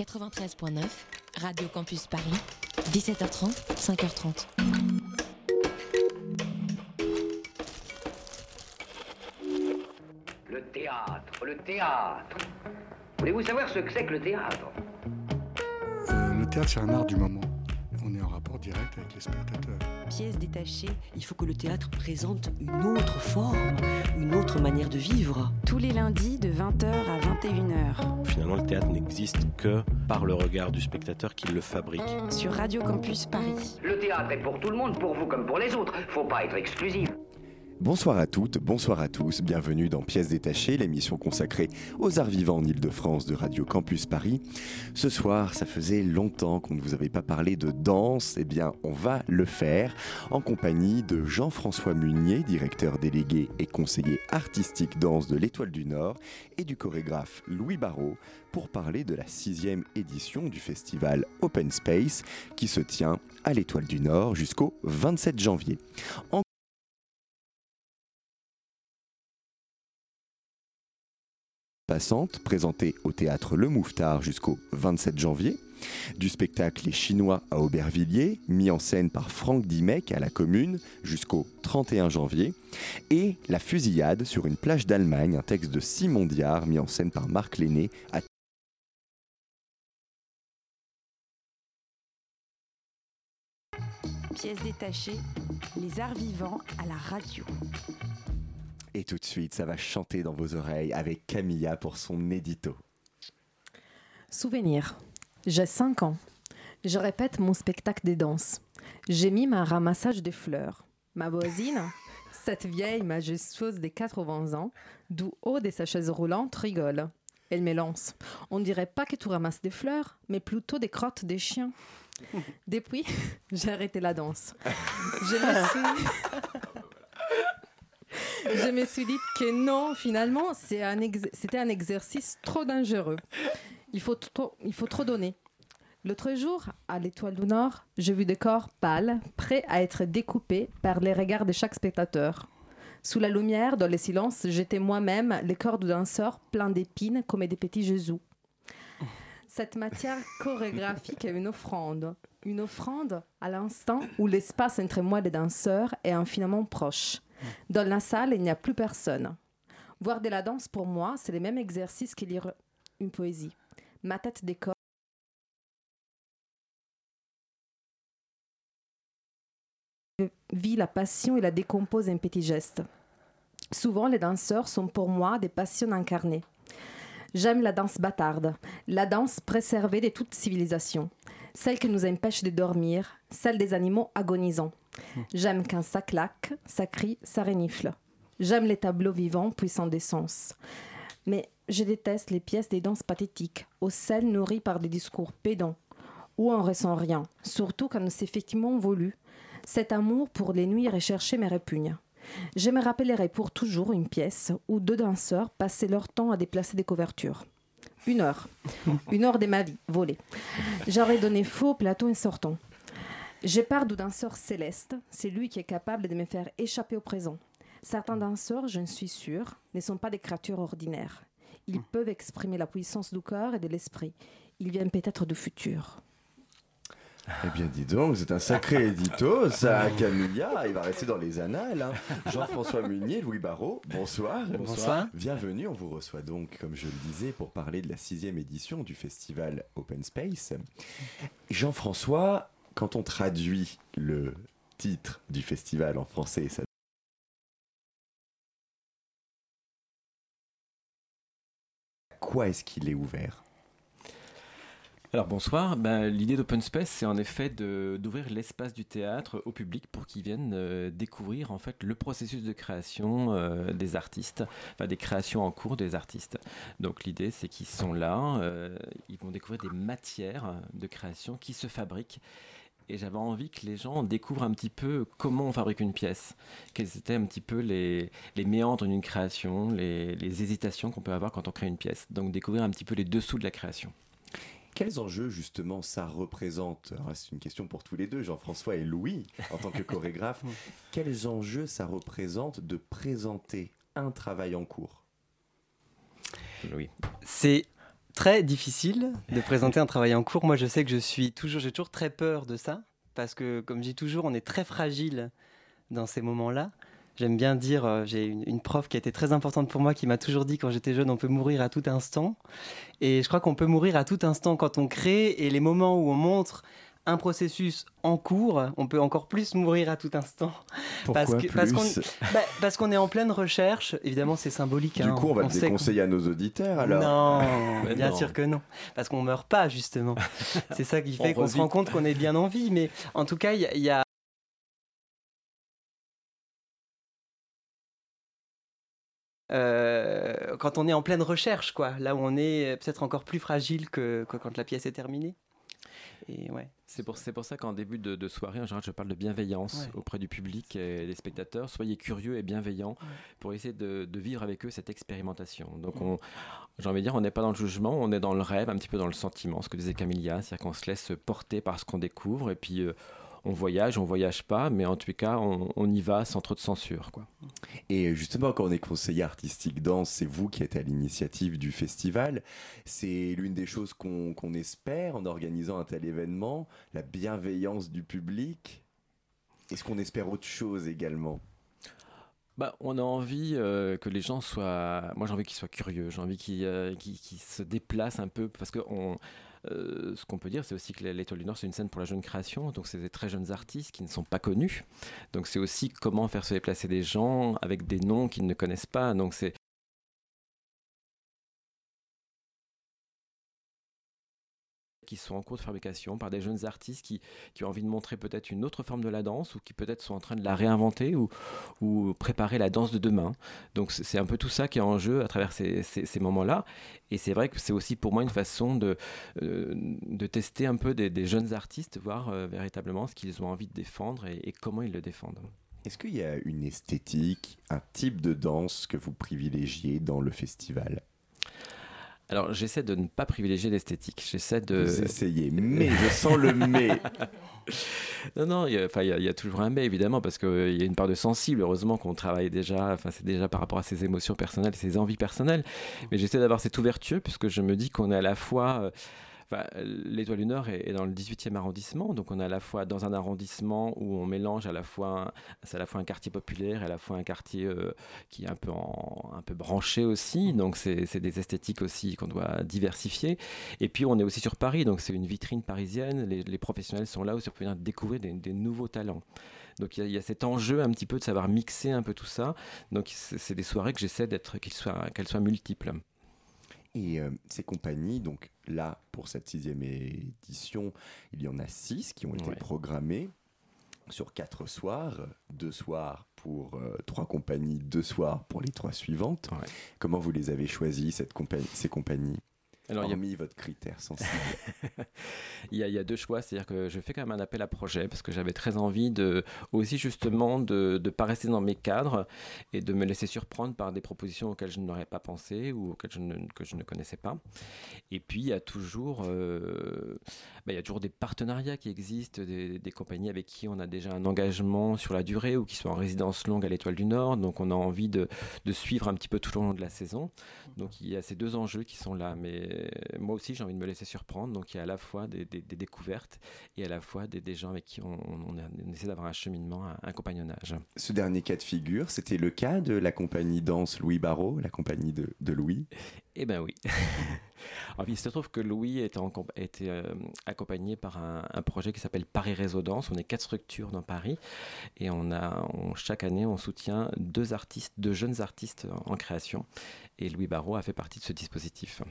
93.9, Radio Campus Paris, 17h30, 5h30. Le théâtre, le théâtre. Voulez-vous savoir ce que c'est que le théâtre? Euh, le théâtre, c'est un art du moment. Direct avec les spectateurs. pièce détachée, il faut que le théâtre présente une autre forme, une autre manière de vivre. Tous les lundis de 20h à 21h Finalement, le théâtre n'existe que par le regard du spectateur qui le fabrique. sur Radio Campus Paris. Le théâtre est pour tout le monde, pour vous comme pour les autres. Faut pas être exclusif. Bonsoir à toutes, bonsoir à tous, bienvenue dans Pièces détachées, l'émission consacrée aux arts vivants en Ile-de-France de Radio Campus Paris. Ce soir, ça faisait longtemps qu'on ne vous avait pas parlé de danse, eh bien on va le faire en compagnie de Jean-François Munier, directeur délégué et conseiller artistique danse de l'Étoile du Nord, et du chorégraphe Louis Barrault pour parler de la sixième édition du festival Open Space qui se tient à l'Étoile du Nord jusqu'au 27 janvier. Passante présentée au théâtre Le Mouffetard jusqu'au 27 janvier, du spectacle Les Chinois à Aubervilliers, mis en scène par Franck Dimec à la Commune jusqu'au 31 janvier, et La fusillade sur une plage d'Allemagne, un texte de Simon Diard mis en scène par Marc Lenné à Pièces détachées, les arts vivants à la radio. Et tout de suite, ça va chanter dans vos oreilles avec Camilla pour son édito. Souvenir. J'ai 5 ans. Je répète mon spectacle de danse. J'ai mis un ramassage de fleurs. Ma voisine, cette vieille majestueuse des 80 ans, du haut de sa chaise roulante, rigole. Elle me lance. On dirait pas que tu ramasses des fleurs, mais plutôt des crottes des chiens. Depuis, j'ai arrêté la danse. Je me suis... Je me suis dit que non, finalement, c'était un exercice trop dangereux. Il faut trop, il faut trop donner. L'autre jour, à l'Étoile du Nord, j'ai vu des corps pâles, prêts à être découpés par les regards de chaque spectateur. Sous la lumière, dans le silence, j'étais moi-même les corps de danseurs pleins d'épines comme des petits Jésus. Cette matière chorégraphique est une offrande. Une offrande à l'instant où l'espace entre moi et les danseurs est infiniment proche. Dans la salle, il n'y a plus personne. Voir de la danse, pour moi, c'est le même exercice que lire une poésie. Ma tête décore. Je vis la passion et la décompose en petits gestes. Souvent, les danseurs sont pour moi des passions incarnées. J'aime la danse bâtarde, la danse préservée de toute civilisation, celle qui nous empêche de dormir, celle des animaux agonisants. J'aime quand ça claque, ça crie, ça renifle. J'aime les tableaux vivants puissants d'essence. Mais je déteste les pièces des danses pathétiques, aux scènes nourries par des discours pédants, où on ressent rien, surtout quand c'est effectivement voulu. Cet amour pour les nuits recherchées me répugne. Je me rappellerai pour toujours une pièce où deux danseurs passaient leur temps à déplacer des couvertures. Une heure. Une heure de ma vie, volée. J'aurais donné faux au plateau en sortant. Je pars du danseur céleste, c'est lui qui est capable de me faire échapper au présent. Certains danseurs, je suis sûre, ne sont pas des créatures ordinaires. Ils peuvent exprimer la puissance du corps et de l'esprit. Ils viennent peut-être du futur. Eh bien, dis donc, c'est un sacré édito, ça, Camilla. Il va rester dans les annales. hein. Jean-François Munier, Louis Barrault, bonsoir. Bonsoir. Bienvenue, on vous reçoit donc, comme je le disais, pour parler de la sixième édition du festival Open Space. Jean-François, quand on traduit le titre du festival en français, ça quoi est-ce qu'il est ouvert? Alors bonsoir, Ben, l'idée d'Open Space c'est en effet d'ouvrir l'espace du théâtre au public pour qu'ils viennent euh, découvrir en fait le processus de création euh, des artistes, enfin des créations en cours des artistes. Donc l'idée c'est qu'ils sont là, euh, ils vont découvrir des matières de création qui se fabriquent. Et j'avais envie que les gens découvrent un petit peu comment on fabrique une pièce, quels étaient un petit peu les, les méandres d'une création, les, les hésitations qu'on peut avoir quand on crée une pièce. Donc découvrir un petit peu les dessous de la création. Quels enjeux justement ça représente? C'est une question pour tous les deux, Jean-François et Louis, en tant que chorégraphe. Quels enjeux ça représente de présenter un travail en cours? Oui. C'est très difficile de présenter un travail en cours. Moi, je sais que je suis toujours, j'ai toujours très peur de ça parce que, comme je dis toujours, on est très fragile dans ces moments-là. J'aime bien dire, euh, j'ai une, une prof qui a été très importante pour moi qui m'a toujours dit quand j'étais jeune, on peut mourir à tout instant. Et je crois qu'on peut mourir à tout instant quand on crée. Et les moments où on montre un processus en cours, on peut encore plus mourir à tout instant. Pourquoi parce que- plus parce qu'on bah, parce qu'on est en pleine recherche. Évidemment, c'est symbolique. Du hein. coup, on va le sait qu'on- déconseiller à nos auditeurs alors. non, bien non. sûr que non. Parce qu'on meurt pas, justement. C'est ça qui fait On qu'on se rend compte qu'on est bien en vie. Mais en tout cas, il y a- il y a. Euh, quand on est en pleine recherche, quoi, là où on est peut-être encore plus fragile que, que quand la pièce est terminée. Et ouais. C'est pour, ça qu'en début de, de soirée, en général, je parle de bienveillance Ouais. auprès du public et des spectateurs. Soyez curieux et bienveillants pour essayer de, de vivre avec eux cette expérimentation. Donc, on, j'ai envie de dire, on n'est pas dans le jugement, on est dans le rêve, un petit peu dans le sentiment, ce que disait Camilla, c'est-à-dire qu'on se laisse porter par ce qu'on découvre et puis euh, on voyage, on voyage pas, mais en tout cas, on, on y va sans trop de censure. Quoi. Et justement, quand on est conseiller artistique danse, c'est vous qui êtes à l'initiative du festival. C'est l'une des choses qu'on espère en organisant un tel événement, la bienveillance du public. Est-ce qu'on espère autre chose également? Bah, on a envie euh, que les gens soient. Moi, j'ai envie qu'ils soient curieux. J'ai envie qu'ils euh, se déplacent un peu. Parce que on, euh, ce qu'on peut dire, c'est aussi que l'Étoile du Nord, c'est une scène pour la jeune création. Donc, c'est des très jeunes artistes qui ne sont pas connus. Donc, c'est aussi comment faire se déplacer des gens avec des noms qu'ils ne connaissent pas. Donc, c'est. Qui sont en cours de fabrication par des jeunes artistes qui, qui ont envie de montrer peut-être une autre forme de la danse ou qui peut-être sont en train de la réinventer ou, ou préparer la danse de demain. Donc c'est un peu tout ça qui est en jeu à travers ces, ces- moments-là. Et c'est vrai que c'est aussi pour moi une façon de, euh, de tester un peu des, des jeunes artistes, voir euh, véritablement ce qu'ils ont envie de défendre et, et comment ils le défendent. Est-ce qu'il y a une esthétique, un type de danse que vous privilégiez dans le festival? Alors j'essaie de ne pas privilégier l'esthétique. J'essaie de. Vous essayez, mais je sens le mais. Non, non, il y, a, y toujours un mais, évidemment, parce qu'il y a une part de sensible. Heureusement qu'on travaille déjà, enfin, c'est déjà par rapport à ses émotions personnelles, ses envies personnelles. Mais j'essaie d'avoir cette ouverture, puisque je me dis qu'on est à la fois. euh, enfin, L'Étoile du Nord est, est dans le 18e arrondissement, donc on est à la fois dans un arrondissement où on mélange à la fois, un- c'est à la fois un quartier populaire et à la fois un quartier euh, qui est un peu, en- un peu branché aussi, donc c'est des esthétiques aussi qu'on doit diversifier. Et puis on est aussi sur Paris, donc c'est une vitrine parisienne, les, les professionnels sont là aussi pour venir découvrir des, des nouveaux talents. Donc il y, a- il y a cet enjeu un petit peu de savoir mixer un peu tout ça. Donc c'est des soirées que j'essaie d'être, qu'elles soient, qu'elles soient multiples. Et euh, ces compagnies, donc là, pour cette sixième édition, il y en a six qui ont été Ouais. programmées sur quatre soirs, deux soirs pour euh, trois compagnies, deux soirs pour les trois suivantes. Comment vous les avez choisies, cette ces compagnies? Alors, il y a- Hormis votre critère sensible. il, y a, il y a deux choix, c'est-à-dire que je fais quand même un appel à projet parce que j'avais très envie de aussi justement de ne pas rester dans mes cadres et de me laisser surprendre par des propositions auxquelles je n'aurais pas pensé ou auxquelles je ne, que je ne connaissais pas. Et puis il y a toujours, euh, bah, il y a toujours des partenariats qui existent, des, des compagnies avec qui on a déjà un engagement sur la durée ou qui sont en résidence longue à l'Étoile du Nord, donc on a envie de, de suivre un petit peu tout au long de la saison. Donc il y a ces deux enjeux qui sont là, mais moi aussi j'ai envie de me laisser surprendre, donc il y a à la fois des, des- des découvertes et à la fois des, des gens avec qui on, essaie d'avoir un cheminement, un, un compagnonnage. Ce dernier cas de figure, c'était le cas de la compagnie danse Louis Barrault, la compagnie de, de Louis? Eh ben oui. Alors, il se trouve que Louis est en comp- a été euh, accompagné par un, un projet qui s'appelle Paris Résonance. On est quatre structures dans Paris et on a on- chaque année on soutient deux artistes, deux jeunes artistes en, en création. Et Louis Barrault a fait partie de ce dispositif.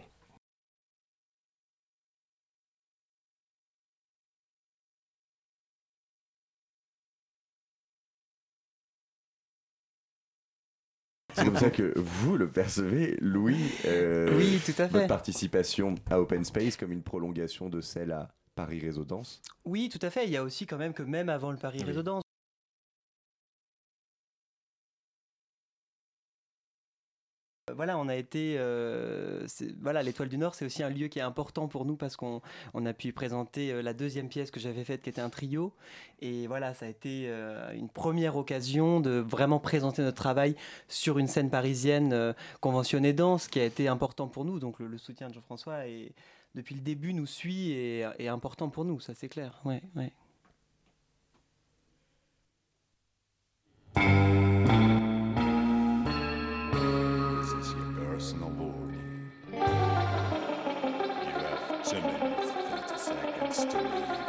C'est comme ça que vous le percevez, Louis. euh, Oui, tout à fait. Votre participation à Open Space comme une prolongation de celle à Paris Réseau Danse. Oui, tout à fait. Il y a aussi quand même que même avant le Paris Réseau Danse, voilà, on a été. euh, voilà, l'Étoile du Nord, c'est aussi un lieu qui est important pour nous parce qu'on on a pu présenter euh, la deuxième pièce que j'avais faite, qui était un trio. Et voilà, ça a été euh, une première occasion de vraiment présenter notre travail sur une scène parisienne conventionnée danse, qui a été important pour nous. Donc le, soutien de Jean-François, est- depuis le début, nous suit et est important pour nous, ça c'est clair. Ouais. to.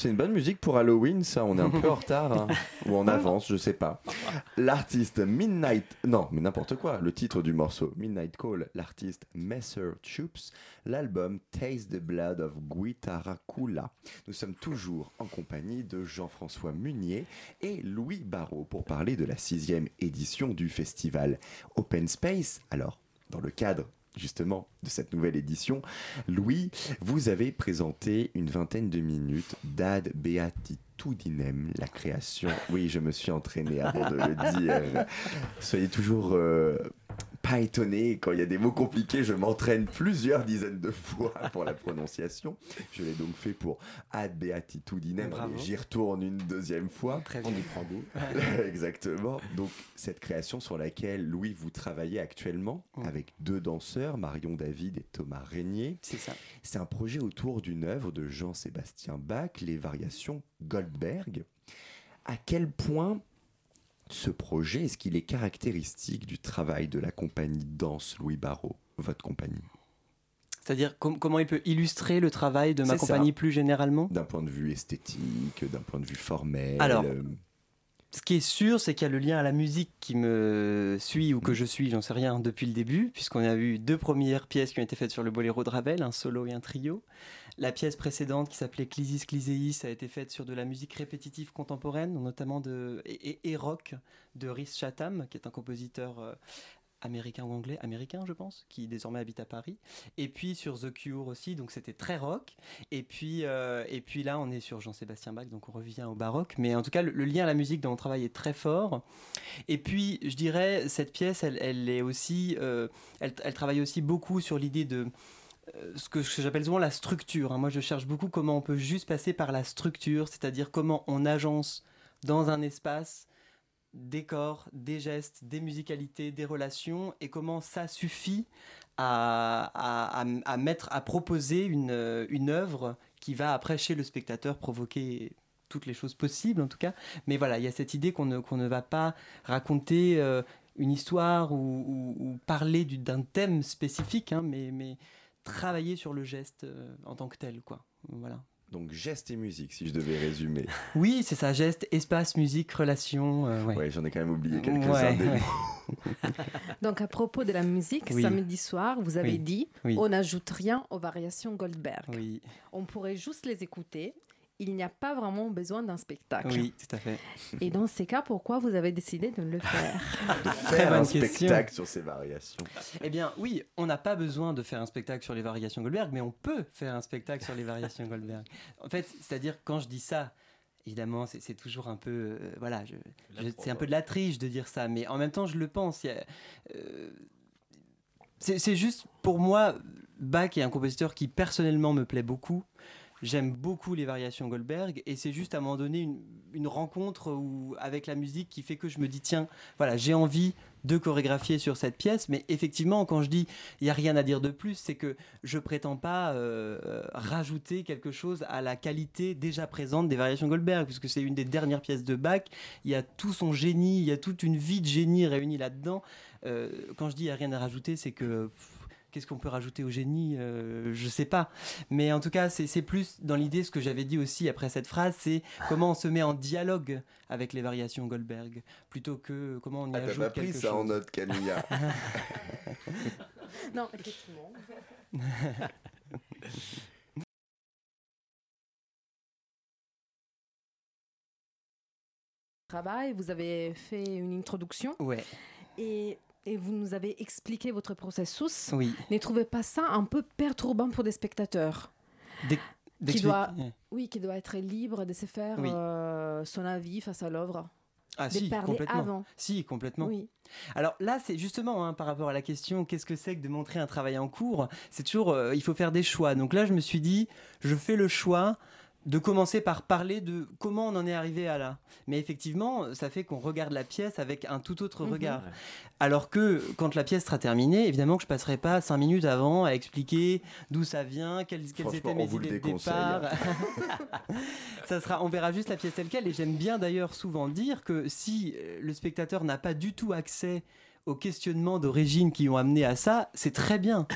C'est une bonne musique pour Halloween, ça. On est un peu en retard. hein. Ou en avance, je sais pas. L'artiste Midnight. Non, mais n'importe quoi. Le titre du morceau Midnight Call. L'artiste Messer Chups. L'album Taste the Blood of Guitaracula. Nous sommes toujours en compagnie de Jean-François Munier et Louis Barrault pour parler de la sixième édition du festival Open Space. Alors, dans le cadre justement de cette nouvelle édition, Louis, vous avez présenté une vingtaine de minutes d'Ad Beatitudinem, la création. Oui, je me suis entraîné avant de le dire. Soyez toujours euh, pas étonnés quand il y a des mots compliqués. Je m'entraîne plusieurs dizaines de fois pour la prononciation. Je l'ai donc fait pour Ad Beatitudinem. J'y retourne une deuxième fois. Très On bien. y prend goût. Exactement. Donc cette création sur laquelle Louis vous travaillez actuellement avec deux danseurs, Marion David et Thomas Régnier. C'est ça. C'est un projet autour d'une œuvre de Jean-Sébastien Bach, les variations Goldberg. À quel point ce projet est-ce qu'il est caractéristique du travail de la compagnie Danse Louis Barrault, votre compagnie? C'est-à-dire com- comment il peut illustrer le travail de ma ça. compagnie plus généralement? D'un point de vue esthétique, d'un point de vue formel Alors, euh, Ce qui est sûr, c'est qu'il y a le lien à la musique qui me suit ou que je suis, j'en sais rien, depuis le début, puisqu'on a eu deux premières pièces qui ont été faites sur le boléro de Ravel, un solo et un trio. La pièce précédente, qui s'appelait Clisis Cliséis, a été faite sur de la musique répétitive contemporaine, notamment de, et, et- rock de Rhys Chatham, qui est un compositeur euh, américain ou anglais, américain je pense, qui désormais habite à Paris. Et puis sur The Cure aussi, donc c'était très rock. Et puis, euh, et puis là, on est sur Jean-Sébastien Bach, donc on revient au baroque. Mais en tout cas, le, lien à la musique dans mon travail est très fort. Et puis, je dirais, cette pièce, elle, est aussi, euh, elle, elle travaille aussi beaucoup sur l'idée de euh, ce que, ce que j'appelle souvent la structure. hein. Moi, je cherche beaucoup comment on peut juste passer par la structure, c'est-à-dire comment on agence dans un espace des corps, des gestes, des musicalités, des relations, et comment ça suffit à, à- à- mettre, à proposer une, une œuvre qui va après chez le spectateur provoquer toutes les choses possibles en tout cas. Mais voilà, il y a cette idée qu'on ne, ne va pas raconter euh, une histoire ou, ou- ou parler du- d'un thème spécifique, hein, mais, mais travailler sur le geste euh, en tant que tel, quoi. Voilà. Donc geste et musique, si je devais résumer. Oui, c'est ça, geste, espace, musique, relation. euh, ouais. Ouais, j'en ai quand même oublié quelques-uns Ouais, des ouais. mots. Donc à propos de la musique, Oui. samedi soir, vous avez Oui. dit Oui. on n'ajoute rien aux variations Goldberg. Oui, On pourrait juste les écouter. Il n'y a pas vraiment besoin d'un spectacle. oui, tout à fait. Et dans ces cas, pourquoi vous avez décidé de le faire Faire un spectacle sur ces variations. Eh bien, oui, on n'a pas besoin de faire un spectacle sur les variations Goldberg, mais on peut faire un spectacle sur les variations Goldberg. En fait, c'est-à-dire quand je dis ça, évidemment, c'est toujours un peu, euh, voilà, je- je- c'est un peu de la triche de dire ça, mais en même temps, je le pense. euh, c'est c'est juste pour moi, Bach est un compositeur qui personnellement me plaît beaucoup. J'aime beaucoup les variations Goldberg et c'est juste à un moment donné une, rencontre avec la musique qui fait que je me dis tiens, voilà, j'ai envie de chorégraphier sur cette pièce. Mais effectivement, quand je dis il n'y a rien à dire de plus, c'est que je prétends pas euh, rajouter quelque chose à la qualité déjà présente des variations Goldberg, puisque c'est une des dernières pièces de Bach. Il y a tout son génie, il y a toute une vie de génie réunie là-dedans. Euh, quand je dis il n'y a rien à rajouter, c'est que. Qu'est-ce qu'on peut rajouter au génie Euh, Je sais pas. Mais en tout cas, c'est plus dans l'idée ce que j'avais dit aussi après cette phrase, c'est comment on se met en dialogue avec les variations Goldberg, plutôt que comment on y Ah, ajoute pas pris quelque ça en note, Camilla. Non, effectivement. Travail, vous avez fait une introduction Ouais, et, et vous nous avez expliqué votre processus. oui. Ne trouvez pas ça un peu perturbant pour des spectateurs D'ex- qui doit, oui, qui doit être libre de se faire Oui. euh, son avis face à l'œuvre, Ah de si, complètement. avant. Si, complètement. Oui. Alors là, c'est justement hein, par rapport à la question qu'est-ce que c'est que de montrer un travail en cours? C'est toujours, euh, il faut faire des choix. Donc là, je me suis dit, je fais le choix de commencer par parler de comment on en est arrivé à là. Mais effectivement, ça fait qu'on regarde la pièce avec un tout autre Mhm. regard. Alors que quand la pièce sera terminée, évidemment que je passerai pas cinq minutes avant à expliquer d'où ça vient, quelles, étaient mes idées de déconseille, départ. ça sera, on verra juste la pièce telle quelle. Et j'aime bien d'ailleurs souvent dire que si euh, le spectateur n'a pas du tout accès aux questionnements d'origine qui ont amené à ça, c'est très bien.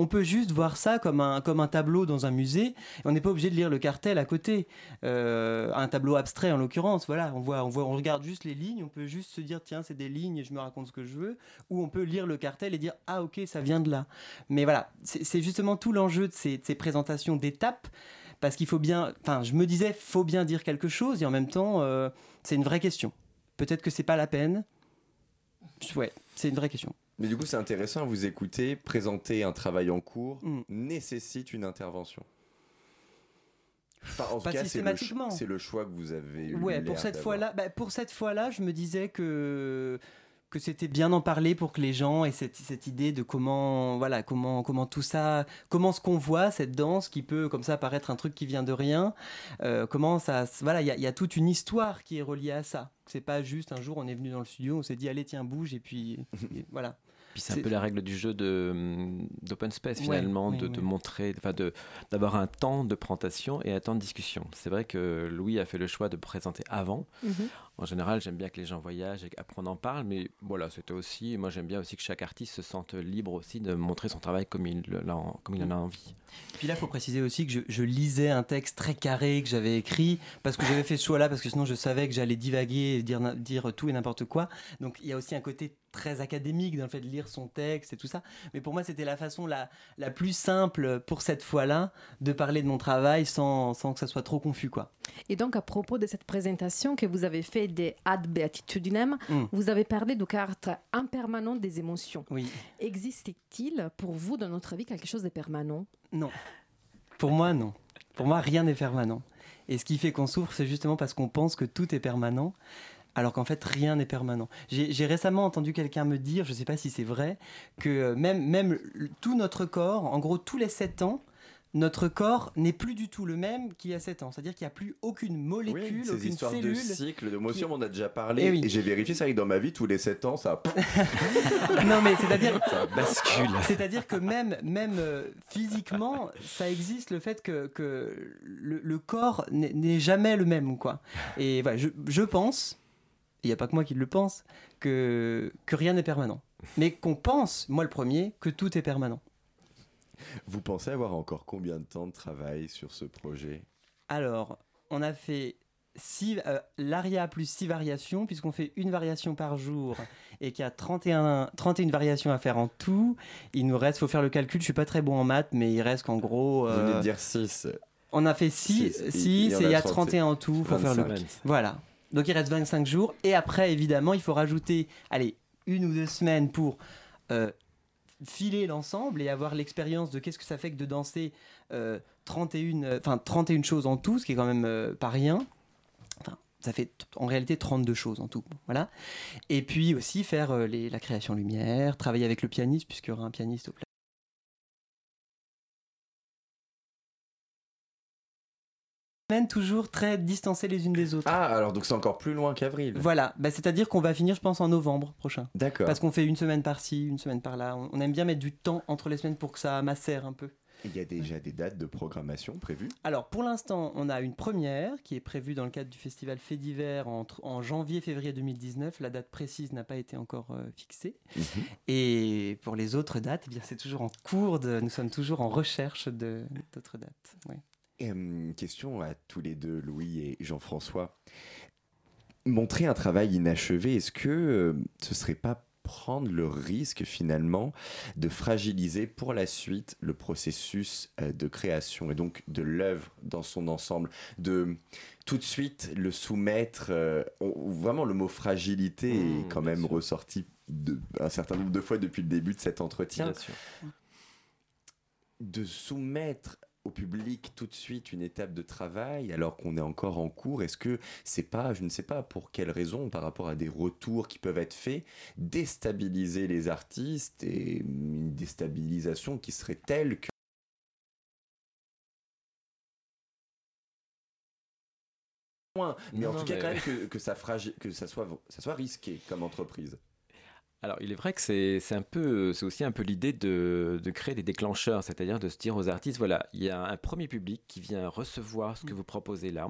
On peut juste voir ça comme un, comme un tableau dans un musée. On n'est pas obligé de lire le cartel à côté. Euh, un tableau abstrait en l'occurrence. Voilà, on voit, on voit, on regarde juste les lignes. On peut juste se dire tiens c'est des lignes et je me raconte ce que je veux. Ou on peut lire le cartel et dire ah ok ça vient de là. Mais voilà, c'est justement tout l'enjeu de ces, de ces présentations d'étapes parce qu'il faut bien. Enfin, je me disais faut bien dire quelque chose et en même temps euh, c'est une vraie question. Peut-être que c'est pas la peine. Ouais, c'est une vraie question. Mais du coup, c'est intéressant à vous écouter. Présenter un travail en cours Mm. nécessite une intervention. Enfin, en Pas tout cas, systématiquement. c'est le choix que vous avez eu. Ouais, pour cette fois-là, bah, pour cette fois-là, je me disais que que c'était bien d'en parler pour que les gens aient cette, cette idée de comment voilà comment comment tout ça comment ce qu'on voit cette danse qui peut comme ça paraître un truc qui vient de rien euh, comment ça voilà il y, a- il y a toute une histoire qui est reliée à ça c'est pas juste un jour on est venu dans le studio on s'est dit allez tiens bouge et puis et voilà Puis c'est un peu la règle du jeu hum, d'open space finalement, ouais, de, de ouais. montrer, enfin de, d'avoir un temps de présentation et un temps de discussion. C'est vrai que Louis a fait le choix de présenter avant. Mhm. En général, j'aime bien que les gens voyagent et qu'après on en parle, mais voilà, c'était aussi, moi j'aime bien aussi que chaque artiste se sente libre aussi de montrer son travail comme il, le- l'en- comme il en a envie. Puis là, il faut préciser aussi que je, je lisais un texte très carré que j'avais écrit parce que j'avais fait ce choix-là parce que sinon je savais que j'allais divaguer et dire, tout et n'importe quoi. Donc il y a aussi un côté très académique dans le fait de lire son texte et tout ça. Mais pour moi, c'était la façon la, la plus simple pour cette fois-là de parler de mon travail sans, sans que ça soit trop confus, quoi. Et donc, à propos de cette présentation que vous avez fait parlé des ad beatitudinem, Mm. vous avez parlé du caractère impermanent des émotions. Oui. Existe-t-il pour vous dans notre vie quelque chose de permanent Non. Pour moi, non. Pour moi, rien n'est permanent. Et ce qui fait qu'on souffre, c'est justement parce qu'on pense que tout est permanent, alors qu'en fait, rien n'est permanent. J'ai récemment entendu quelqu'un me dire, je ne sais pas si c'est vrai, que même, même tout notre corps, en gros, tous les 7 ans, notre corps n'est plus du tout le même qu'il y a 7 ans. C'est-à-dire qu'il n'y a plus aucune molécule, Ces aucune histoires cellule. de cycle, de motion, qui- on en a déjà parlé. Eh Et, oui. j'ai vérifié, vrai que dans ma vie, tous les 7 ans, ça. non mais c'est-à-dire Ça bascule. C'est-à-dire que même, même euh, physiquement, ça existe le fait que, que le, le corps n'est n'est jamais le même, quoi. Et voilà, je, je pense, il n'y a pas que moi qui le pense, que, que rien n'est permanent. Mais qu'on pense, moi le premier, que tout est permanent. Vous pensez avoir encore combien de temps de travail sur ce projet? Alors, on a fait six, euh, l'aria plus 6 variations, puisqu'on fait une variation par jour et qu'il y a 31, 31 variations à faire en tout. Il nous reste, faut faire le calcul, je suis pas très bon en maths, mais il reste qu'en gros... Vous venez euh, de dire 6. On a fait 6, Six. 6 Il y en et a il y a 30, 31 en tout. Faut faire le... 25. Voilà. Donc il reste 25 jours. Et après, évidemment, il faut rajouter, allez, une ou deux semaines pour euh, filer l'ensemble et avoir l'expérience de qu'est-ce que ça fait que de danser euh, 31, euh, enfin 31 choses en tout, ce qui est quand même euh, pas rien. Ça fait en réalité 32 choses en tout. Voilà. Et puis aussi faire euh, les- la création lumière, travailler avec le pianiste, puisqu'il y aura un pianiste au toujours très distancées les unes des autres. Ah, alors donc c'est encore plus loin qu'avril. Voilà, bah, c'est-à-dire qu'on va finir, je pense, en novembre prochain. D'accord. Parce qu'on fait une semaine par-ci, une semaine par-là. On, on aime bien mettre du temps entre les semaines pour que ça macère un peu. Il y a déjà des dates de programmation prévues? Alors, pour l'instant, on a une première qui est prévue dans le cadre du festival Fait d'hiver entre- en janvier-février 2019. La date précise n'a pas été encore euh, fixée. Mhm. Et pour les autres dates, eh bien, c'est toujours en cours. De, nous sommes toujours en recherche de- d'autres dates. ouais. Hum, question à tous les deux, Louis et Jean-François. Montrer un travail inachevé, est-ce que euh, ce serait pas prendre le risque finalement de fragiliser pour la suite le processus de création et donc de l'œuvre dans son ensemble, de tout de suite le soumettre, euh, on- vraiment le mot fragilité Mmh, est quand bien même sûr. ressorti de, un certain nombre de fois depuis le début de cet entretien de soumettre au public tout de suite une étape de travail alors qu'on est encore en cours? Est-ce que c'est pas, je ne sais pas pour quelle raison, par rapport à des retours qui peuvent être faits, déstabiliser les artistes et une déstabilisation qui serait telle que mais en tout cas mais- quand même que, que ça, fragi- que ça, soit, ça soit risqué comme entreprise. Alors, il est vrai que c'est c'est un peu, c'est aussi un peu l'idée de, de créer des déclencheurs, c'est-à-dire de se dire aux artistes, voilà, il y a un premier public qui vient recevoir ce que vous proposez là,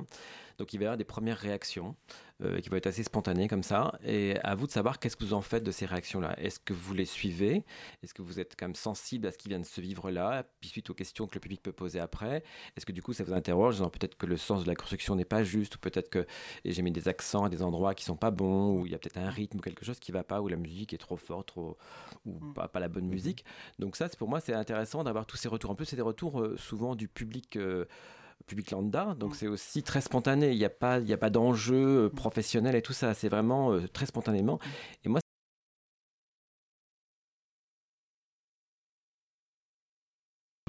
donc il va y avoir des premières réactions euh, qui vont être assez spontanées comme ça, et à vous de savoir qu'est-ce que vous en faites de ces réactions-là. Est-ce que vous les suivez? Est-ce que vous êtes quand même sensible à ce qui vient de se vivre là Puis suite aux questions que le public peut poser après, est-ce que du coup ça vous interroge peut-être que le sens de la construction n'est pas juste, ou peut-être que j'ai mis des accents à des endroits qui sont pas bons, ou il y a peut-être un rythme ou quelque chose qui va pas, ou la musique est trop forte, trop, ou pas, pas la bonne musique? Donc ça, pour moi, c'est intéressant d'avoir tous ces retours. En plus, c'est des retours euh, souvent du public. euh, public lambda, donc c'est aussi très spontané, il n'y a pas, il y a pas d'enjeu euh, professionnel et tout ça, c'est vraiment euh, très spontanément. Et moi,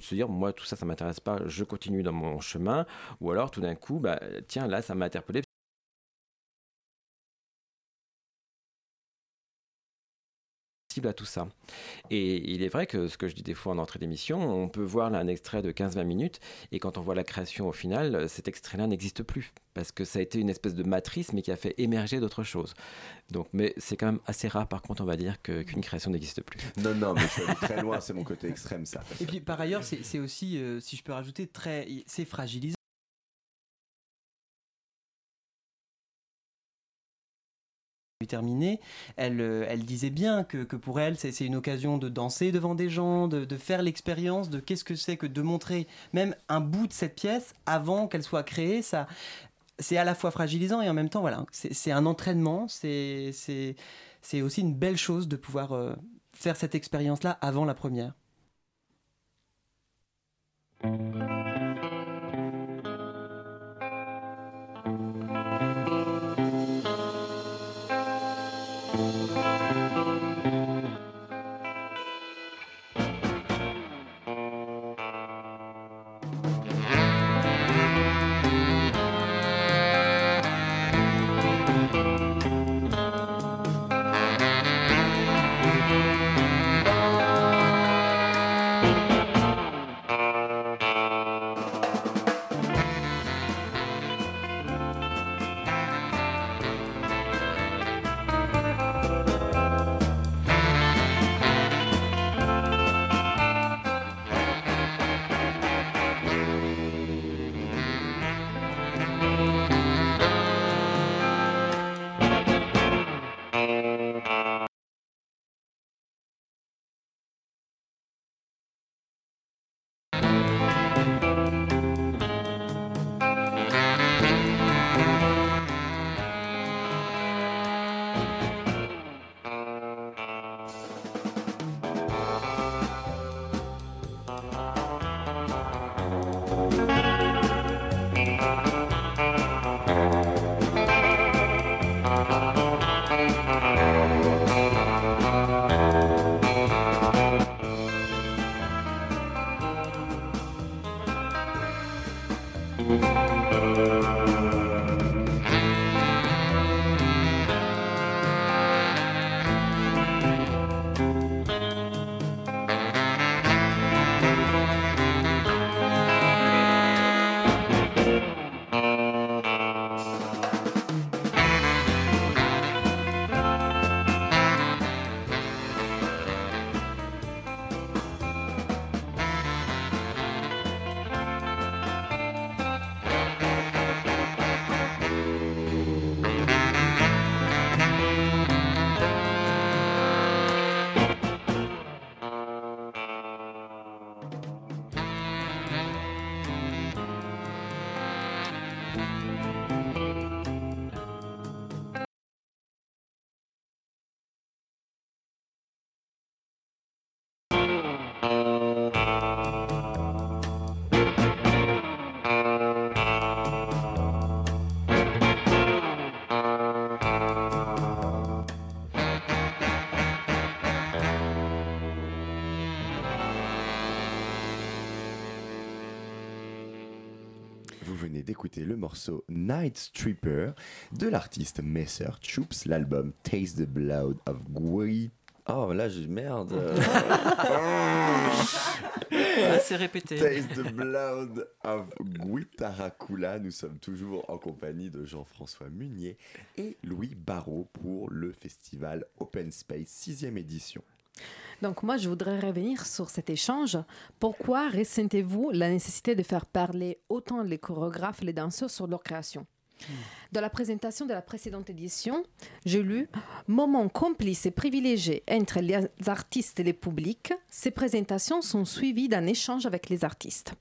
se dire moi tout ça ça m'intéresse pas je continue dans mon chemin. Ou alors tout d'un coup bah tiens là ça m'a interpellé sensible à tout ça. Et il est vrai que ce que je dis des fois en entrée d'émission, on peut voir là un extrait de 15-20 minutes, et quand on voit la création au final, cet extrait-là n'existe plus, parce que ça a été une espèce de matrice, mais qui a fait émerger d'autres choses. Donc, mais c'est quand même assez rare, par contre, on va dire que- qu'une création n'existe plus. Non, non, mais je suis allé très loin, c'est mon côté extrême ça. Et puis par ailleurs, c'est c'est aussi, euh, si je peux rajouter, très, c'est fragilisant. Euh, elle disait bien que, pour elle, c'est une occasion de danser devant des gens, de, faire l'expérience de qu'est-ce que c'est que de montrer même un bout de cette pièce avant qu'elle soit créée. Ça, c'est à la fois fragilisant et en même temps, voilà, c'est un entraînement. C'est aussi une belle chose de pouvoir euh, faire cette expérience-là avant la première. D'écouter le morceau Night Stripper de l'artiste Messer Choops, l'album Taste the Blood of Gui. Oh là, je merde. C'est répété. Taste the Blood of Guitaracula. Nous sommes toujours en compagnie de Jean-François Munier et Louis Barrault pour le festival Open Space 6e édition. Donc moi, je voudrais revenir sur cet échange. Pourquoi ressentez-vous la nécessité de faire parler autant les chorégraphes et les danseurs sur leur création? Dans la présentation de la précédente édition, j'ai lu Moment complice et privilégié entre les artistes et les publics. Ces présentations sont suivies d'un échange avec les artistes.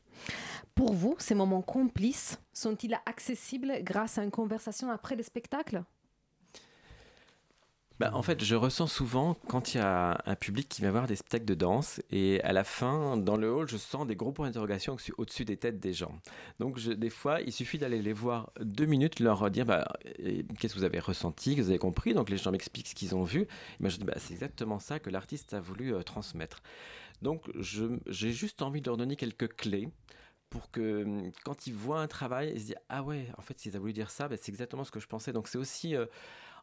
Pour vous, ces moments complices sont-ils accessibles grâce à une conversation après le spectacle Bah, en fait, je ressens souvent quand il y a un public qui vient voir des spectacles de danse et à la fin, dans le hall, je sens des gros points d'interrogation au- au-dessus des têtes des gens. Donc, des fois, il suffit d'aller les voir deux minutes, leur dire bah, qu'est-ce que vous avez ressenti, que vous avez compris? Donc, les gens m'expliquent ce qu'ils ont vu. Moi, je dis bah, c'est exactement ça que l'artiste a voulu euh, transmettre. Donc, j'ai juste envie de leur donner quelques clés pour que quand ils voient un travail, ils se disent ah ouais, en fait, s'ils a voulu dire ça, bah, c'est exactement ce que je pensais. Donc, c'est aussi euh,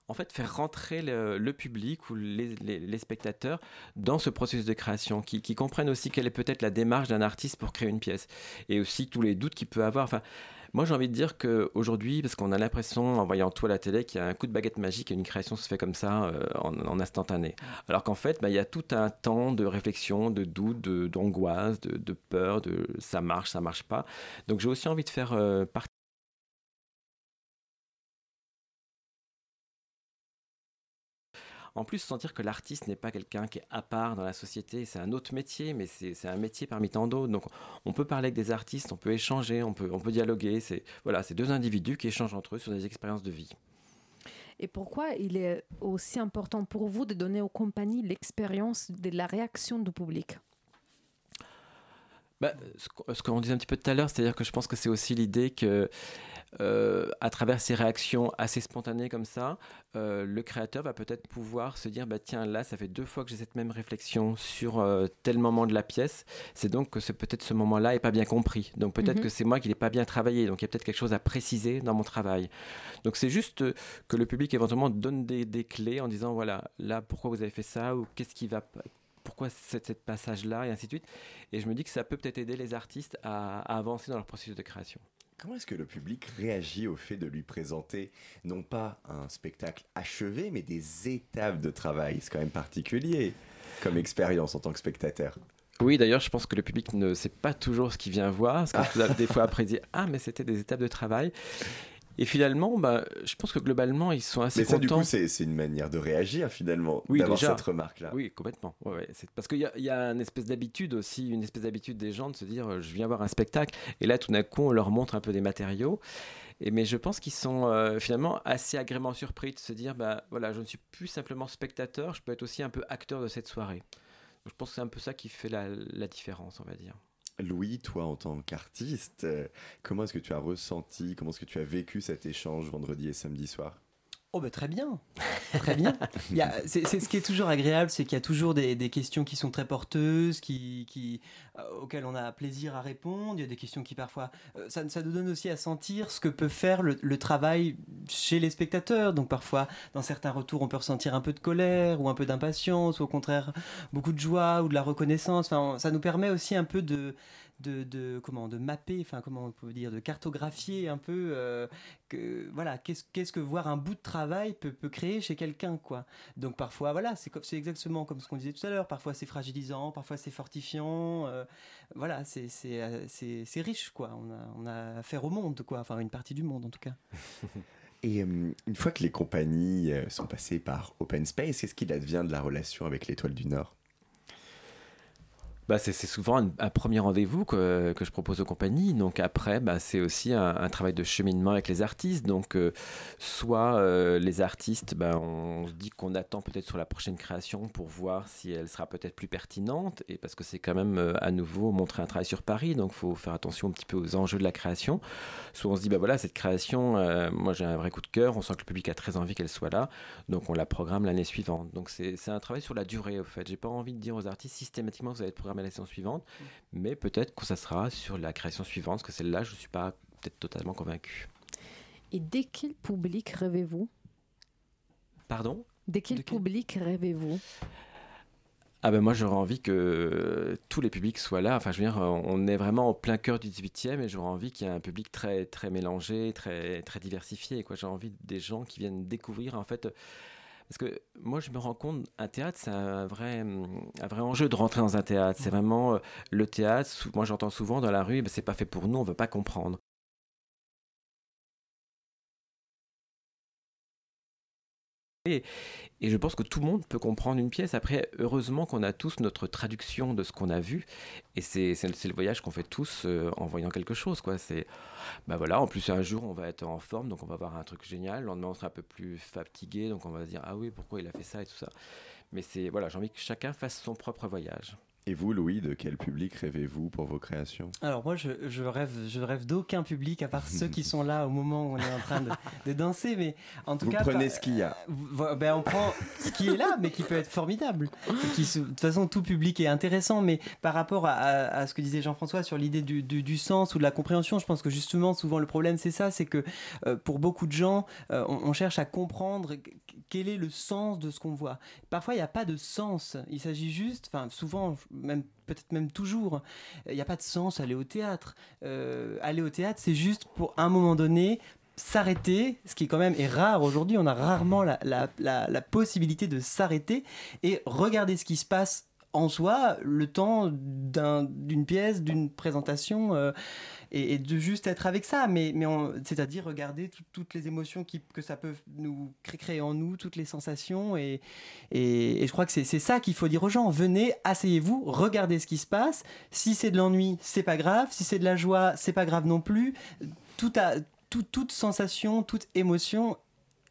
en fait faire rentrer le, public ou les, spectateurs dans ce processus de création, qui, comprennent aussi quelle est peut-être la démarche d'un artiste pour créer une pièce, et aussi tous les doutes qu'il peut avoir. Enfin, moi j'ai envie de dire qu'aujourd'hui, parce qu'on a l'impression en voyant tout à la télé qu'il y a un coup de baguette magique et une création se fait comme ça euh, en, instantané. Alors qu'en fait, bah, il y a tout un temps de réflexion, de doute, d'angoisse, de, de peur, de ça marche, ça marche pas. Donc j'ai aussi envie de faire euh, partie En plus, sentir que l'artiste n'est pas quelqu'un qui est à part dans la société, c'est un autre métier, mais c'est un métier parmi tant d'autres. Donc, on peut parler avec des artistes, on peut échanger, on peut, on peut dialoguer. C'est voilà, c'est deux individus qui échangent entre eux sur des expériences de vie. Et pourquoi il est aussi important pour vous de donner aux compagnies l'expérience de la réaction du public? Bah, ce qu'on- disait un petit peu tout à l'heure, c'est-à-dire que je pense que c'est aussi l'idée que, euh, à travers ces réactions assez spontanées comme ça, euh, le créateur va peut-être pouvoir se dire bah, tiens, là, ça fait deux fois que j'ai cette même réflexion sur euh, tel moment de la pièce. C'est donc que c'est peut-être ce moment-là n'est pas bien compris. Donc peut-être Mhm. que c'est moi qui n'ai pas bien travaillé. Donc il y a peut-être quelque chose à préciser dans mon travail. Donc c'est juste que le public éventuellement donne des, des clés en disant voilà, là, pourquoi vous avez fait ça ou qu'est-ce qui va pourquoi cette, cette passage-là, et ainsi de suite. Et je me dis que ça peut peut-être aider les artistes à, à avancer dans leur processus de création. Comment est-ce que le public réagit au fait de lui présenter non pas un spectacle achevé, mais des étapes de travail? C'est quand même particulier comme expérience en tant que spectateur. Oui, d'ailleurs, je pense que le public ne sait pas toujours ce qu'il vient voir, parce que à- des fois après, il dit Ah, mais c'était des étapes de travail. Et finalement, bah, je pense que globalement, ils sont assez Mais ça, du coup, c'est une manière de réagir finalement, Oui, d'avoir cette remarque-là. Oui, complètement. Ouais, ouais. C'est parce qu'il y a, il y a une espèce d'habitude aussi, une espèce d'habitude des gens de se dire euh, je viens voir un spectacle et là tout d'un coup on leur montre un peu des matériaux. Et mais je pense qu'ils sont euh, finalement assez agréablement surpris de se dire bah voilà je ne suis plus simplement spectateur, je peux être aussi un peu acteur de cette soirée. Donc, je pense que c'est un peu ça qui fait la, la différence, on va dire. Louis, toi en tant qu'artiste, euh, comment est-ce que tu as ressenti, comment est-ce que tu as vécu cet échange vendredi et samedi soir? Oh bah très bien, très bien. C'est ce qui est toujours agréable, c'est qu'il y a toujours des, questions qui sont très porteuses, qui, qui, euh, auxquelles on a plaisir à répondre. Il y a des questions qui parfois, euh, ça, nous donne aussi à sentir ce que peut faire le, travail chez les spectateurs. Donc parfois, dans certains retours, on peut ressentir un peu de colère ou un peu d'impatience, ou au contraire beaucoup de joie ou de la reconnaissance. Enfin, ça nous permet aussi un peu de de, de- comment de mapper enfin comment on peut dire de cartographier un peu euh, que voilà qu'est-ce qu'est-ce que voir un bout de travail peut, peut créer chez quelqu'un quoi. Donc parfois voilà c'est c'est exactement comme ce qu'on disait tout à l'heure. Parfois c'est fragilisant parfois c'est fortifiant euh, voilà c'est c'est euh, c'est c'est riche quoi. On a on a affaire au monde quoi. Enfin une partie du monde en tout cas. Et une fois que les compagnies sont passées par Open Space, qu'est-ce qu'il advient de la relation avec l'Étoile du Nord? Bah, c'est souvent un, premier rendez-vous que, que je propose aux compagnies. Donc après, bah, c'est aussi un, travail de cheminement avec les artistes. Donc euh, soit euh, les artistes, bah, on se dit qu'on attend peut-être sur la prochaine création pour voir si elle sera peut-être plus pertinente. Et parce que c'est quand même euh, à nouveau montrer un travail sur Paris, donc il faut faire attention un petit peu aux enjeux de la création. Soit on se dit, bah voilà, cette création, moi j'ai un vrai coup de cœur, on sent que le public a très envie qu'elle soit là, donc on la programme l'année suivante. Donc c'est un travail sur la durée, au fait. J'ai pas envie de dire aux artistes systématiquement vous allez être programmé la saison suivante, mais peut-être que ça sera sur la création suivante, parce que celle-là, je suis pas peut-être totalement convaincu. Et dès quel public rêvez-vous? Pardon? De quel public rêvez-vous? Ah ben moi j'aurais envie que tous les publics soient là. Enfin je veux dire, on est vraiment au plein cœur du 18e et j'aurais envie qu'il y ait un public très très mélangé, très très diversifié. Quoi. J'ai envie des gens qui viennent découvrir en fait. Parce que moi je me rends compte, un théâtre c'est un vrai, un vrai enjeu de rentrer dans un théâtre. C'est vraiment euh, le théâtre. Moi j'entends souvent dans la rue, ben, c'est pas fait pour nous, on veut pas comprendre. Et, je pense que tout le monde peut comprendre une pièce. Après, heureusement qu'on a tous notre traduction de ce qu'on a vu. Et c'est c'est le- c'est le voyage qu'on fait tous euh, en voyant quelque chose. Quoi. C'est, bah voilà, en plus, un jour, on va être en forme, donc on va voir un truc génial. Le lendemain, on sera un peu plus fatigué, donc on va se dire Ah oui, pourquoi il a fait ça et tout ça. Mais c'est, voilà, j'ai envie que chacun fasse son propre voyage. Et vous, Louis, de quel public rêvez-vous pour vos créations? Alors moi, je, je rêve, je rêve d'aucun public à part ceux qui sont là au moment où on est en train de, de danser. Mais en tout Vous cas, prenez ce qu'il y a. Ben, on prend ce qui est là, mais qui peut être formidable. De toute façon, tout public est intéressant, mais par rapport à, à- à ce que disait Jean-François sur l'idée du, du- du sens ou de la compréhension, je pense que justement, souvent, le problème, c'est ça, c'est que euh, pour beaucoup de gens, euh, on, on cherche à comprendre qu- quel est le sens de ce qu'on voit. Parfois, il n'y a pas de sens. Il s'agit juste, enfin, souvent, peut-être même toujours, il n'y a pas de sens aller au théâtre. Euh, aller au théâtre, c'est juste pour un moment donné s'arrêter, ce qui quand même est rare aujourd'hui, on a rarement la possibilité de s'arrêter et regarder ce qui se passe en soi le temps d'un- d'une pièce, d'une présentation euh, et, de juste être avec ça, mais, c'est-à-dire regarder tout- toutes les émotions qui, que ça peut nous cré- créer en nous, toutes les sensations et, je crois que c'est ça qu'il faut dire aux gens. Venez, asseyez-vous, regardez ce qui se passe. Si c'est de l'ennui, c'est pas grave. Si c'est de la joie, c'est pas grave non plus. Tout a, tout- toute sensation, toute émotion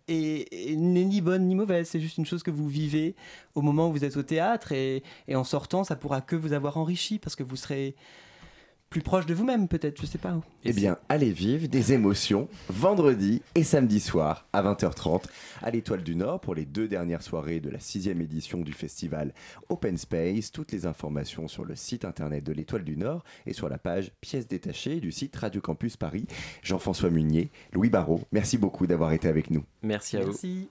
et, n'est ni bonne ni mauvaise. C'est juste une chose que vous vivez au moment où vous êtes au théâtre et, et en sortant, ça pourra que vous avoir enrichi parce que vous serez plus proche de vous-même, peut-être, je sais pas. Eh bien, allez vivre des émotions vendredi et samedi soir à 20h30 à l'Étoile du Nord pour les deux dernières soirées de la sixième édition du festival Open Space. Toutes les informations sur le site internet de l'Étoile du Nord et sur la page pièces détachées du site Radio Campus Paris. Jean-François Munier, Louis Barrault, merci beaucoup d'avoir été avec nous. Merci à vous. Merci.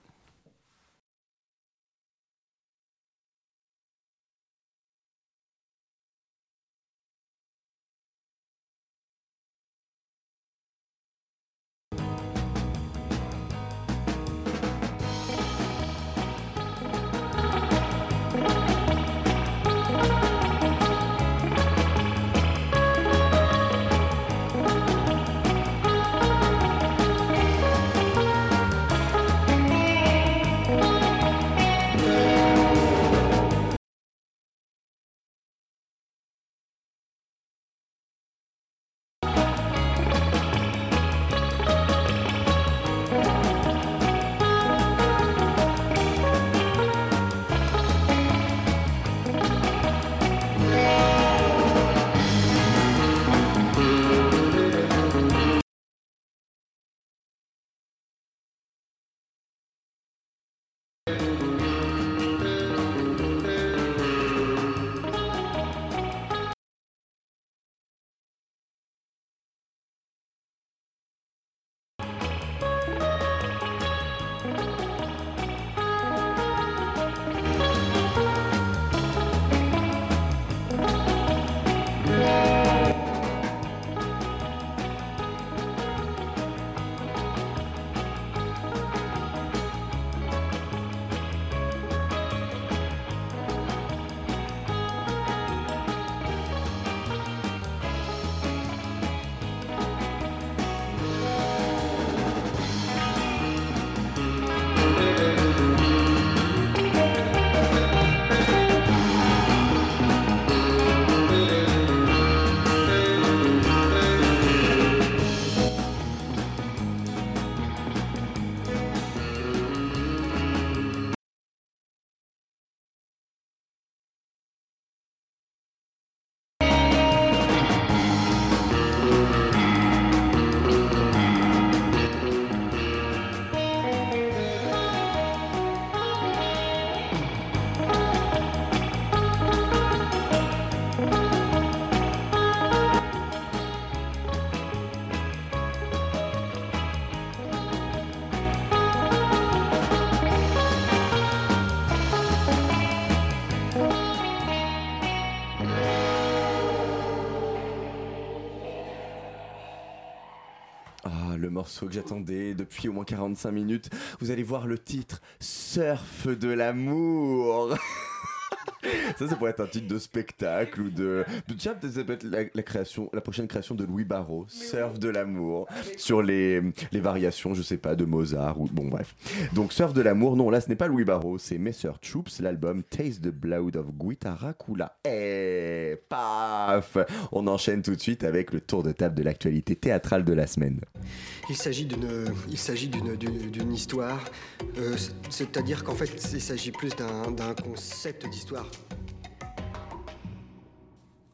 Morceau que j'attendais depuis au moins 45 minutes. Vous allez voir le titre Surf de l'amour. Ça, ça pourrait être un titre de spectacle ou de. Tiens, peut-être ça peut être la, la création, la prochaine création de Louis Barrault, Surf de l'amour, sur les, les variations, je sais pas, de Mozart ou bon bref. Donc Surf de l'amour, non, là ce n'est pas Louis Barrault, c'est Messer Troops, l'album Taste the Blood of Guitaracula. Et paf, on enchaîne tout de suite avec le tour de table de l'actualité théâtrale de la semaine. Il s'agit d'une, il s'agit d'une, d'une, d'une histoire, euh, c'est-à-dire qu'en fait, il s'agit plus d'un, d'un concept d'histoire.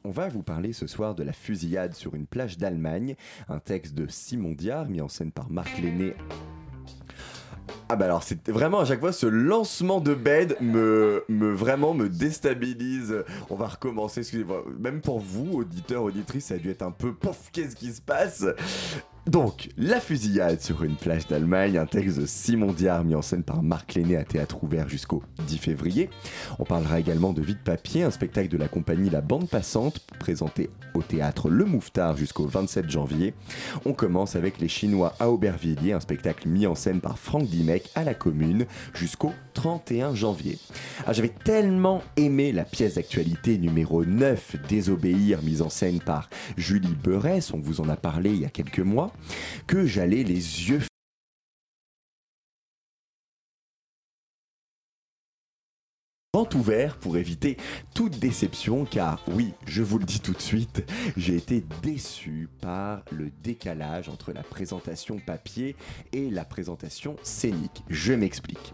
On va vous parler ce soir de la fusillade sur une plage d'Allemagne, un texte de Simon Diard mis en scène par Marc Lenné. Ah bah alors c'est vraiment à chaque fois ce lancement de bed me, me vraiment me déstabilise. On va recommencer, excusez-moi. Même pour vous, auditeurs, auditrices, ça a dû être un peu pouf, qu'est-ce qui se passe? Donc, La fusillade sur une plage d'Allemagne, un texte de Simon Diard mis en scène par Marc Lenné à théâtre ouvert jusqu'au 10 février. On parlera également de Vide Papier, un spectacle de la compagnie La Bande Passante, présenté au théâtre Le Mouffetard jusqu'au 27 janvier. On commence avec Les Chinois à Aubervilliers, un spectacle mis en scène par Franck Dimec à la Commune jusqu'au 31 janvier. Ah, J'avais tellement aimé la pièce d'actualité numéro 9, Désobéir, mise en scène par Julie Beurès, on vous en a parlé il y a quelques mois, que j'allais les yeux en tout vert pour éviter toute déception car oui, je vous le dis tout de suite, j'ai été déçu par le décalage entre la présentation papier et la présentation scénique. Je m'explique.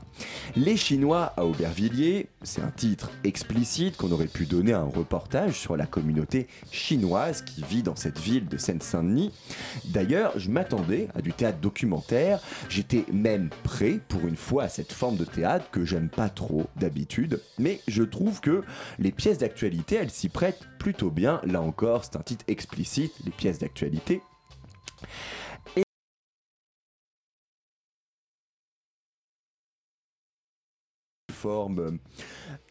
Les Chinois à Aubervilliers, c'est un titre explicite qu'on aurait pu donner à un reportage sur la communauté chinoise qui vit dans cette ville de Seine-Saint-Denis. D'ailleurs, je m'attendais à du théâtre documentaire, j'étais même prêt pour une fois à cette forme de théâtre que j'aime pas trop d'habitude, mais je trouve que les pièces d'actualité, elles s'y prêtent plutôt bien. Là encore, c'est un titre explicite, les pièces d'actualité. Forme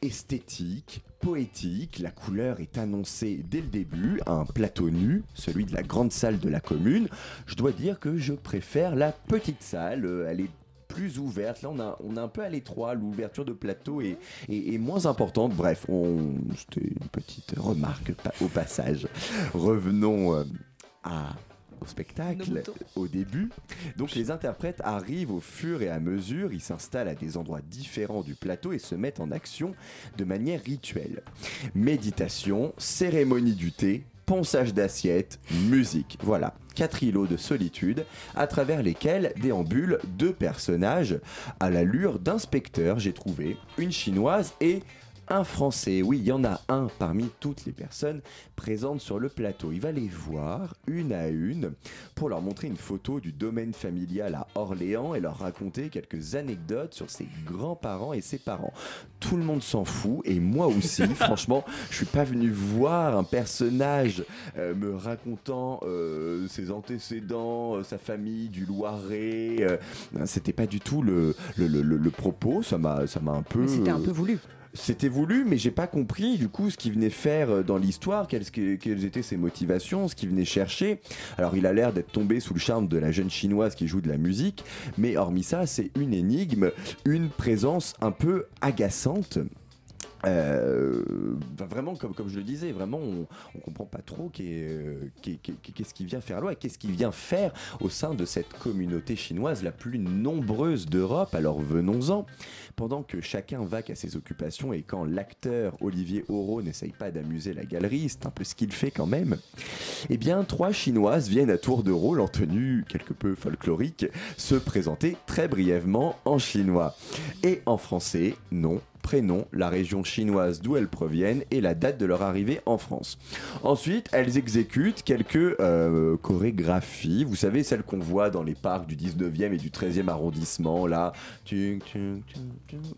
esthétique, poétique, la couleur est annoncée dès le début, un plateau nu, celui de la grande salle de la commune. Je dois dire que je préfère la petite salle, euh, elle est plus ouverte. Là, on a, on a un peu à l'étroit. L'ouverture de plateau est, est- est moins importante. Bref, on, c'était une petite remarque au passage. Revenons euh, à, au spectacle, au début. Donc, les interprètes arrivent au fur et à mesure. Ils s'installent à des endroits différents du plateau et se mettent en action de manière rituelle. Méditation, cérémonie du thé, ponçage d'assiettes, musique. Voilà, quatre îlots de solitude à travers lesquels déambulent deux personnages à l'allure d'inspecteurs, j'ai trouvé, une chinoise et un français. Oui, il y en a un parmi toutes les personnes présentes sur le plateau. Il va les voir une à une pour leur montrer une photo du domaine familial à Orléans et leur raconter quelques anecdotes sur ses grands-parents et ses parents. Tout le monde s'en fout et moi aussi. franchement, je suis pas venu voir un personnage euh, me racontant euh, ses antécédents, euh, sa famille du Loiret. C'était pas du tout le, le, le- le- propos. Ça m'a ça m'a un peu. C'était un peu voulu. C'était voulu, mais j'ai pas compris du coup ce qu'il venait faire euh, dans l'histoire, quelles, quelles étaient ses motivations, ce qu'il venait chercher. Alors il a l'air d'être tombé sous le charme de la jeune chinoise qui joue de la musique, mais hormis ça, c'est une énigme, une présence un peu agaçante. Euh, vraiment, comme, je le disais, vraiment, on, on comprend pas trop euh, qu'est- qu'est- qu'est-ce qu'il vient faire là et qu'est-ce qu'il vient faire au sein de cette communauté chinoise la plus nombreuse d'Europe. Alors venons-en. Pendant que chacun vaque à ses occupations et quand l'acteur Olivier Auro n'essaye pas d'amuser la galerie, c'est un peu ce qu'il fait quand même, eh bien, trois chinoises viennent à tour de rôle en tenue quelque peu folklorique se présenter très brièvement en chinois. Et en français, non, prénom, la région chinoise d'où elles proviennent et la date de leur arrivée en France. Ensuite, elles exécutent quelques euh, chorégraphies, vous savez, celles qu'on voit dans les parcs du 19e et du 13e arrondissement, là.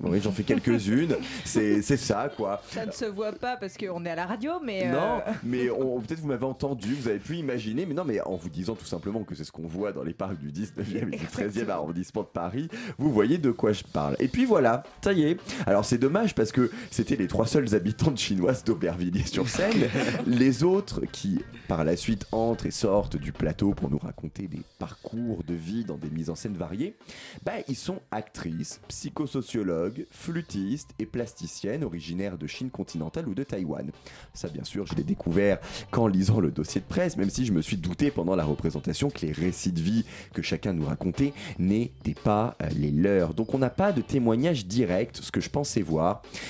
Oui, j'en fais quelques-unes, c'est ça, quoi. Ça ne se voit pas parce qu'on est à la radio, mais. euh, Non, mais peut-être vous m'avez entendu, vous avez pu imaginer, mais non, mais en vous disant tout simplement que c'est ce qu'on voit dans les parcs du 19e et du 13e arrondissement de Paris, vous voyez de quoi je parle. Et puis voilà, ça y est. Alors c'est dommage parce que c'était les trois seuls habitants de chinoises d'Aubervilliers-sur-Seine. les autres qui, par la suite, entrent et sortent du plateau pour nous raconter des parcours de vie dans des mises en scène variées, bah, ils sont actrices, psychosociologues, flûtistes et plasticiennes originaires de Chine continentale ou de Taïwan. Ça, bien sûr, je l'ai découvert qu'en lisant le dossier de presse, même si je me suis douté pendant la représentation que les récits de vie que chacun nous racontait n'étaient pas euh, les leurs. Donc on n'a pas de témoignage direct, ce que je pensais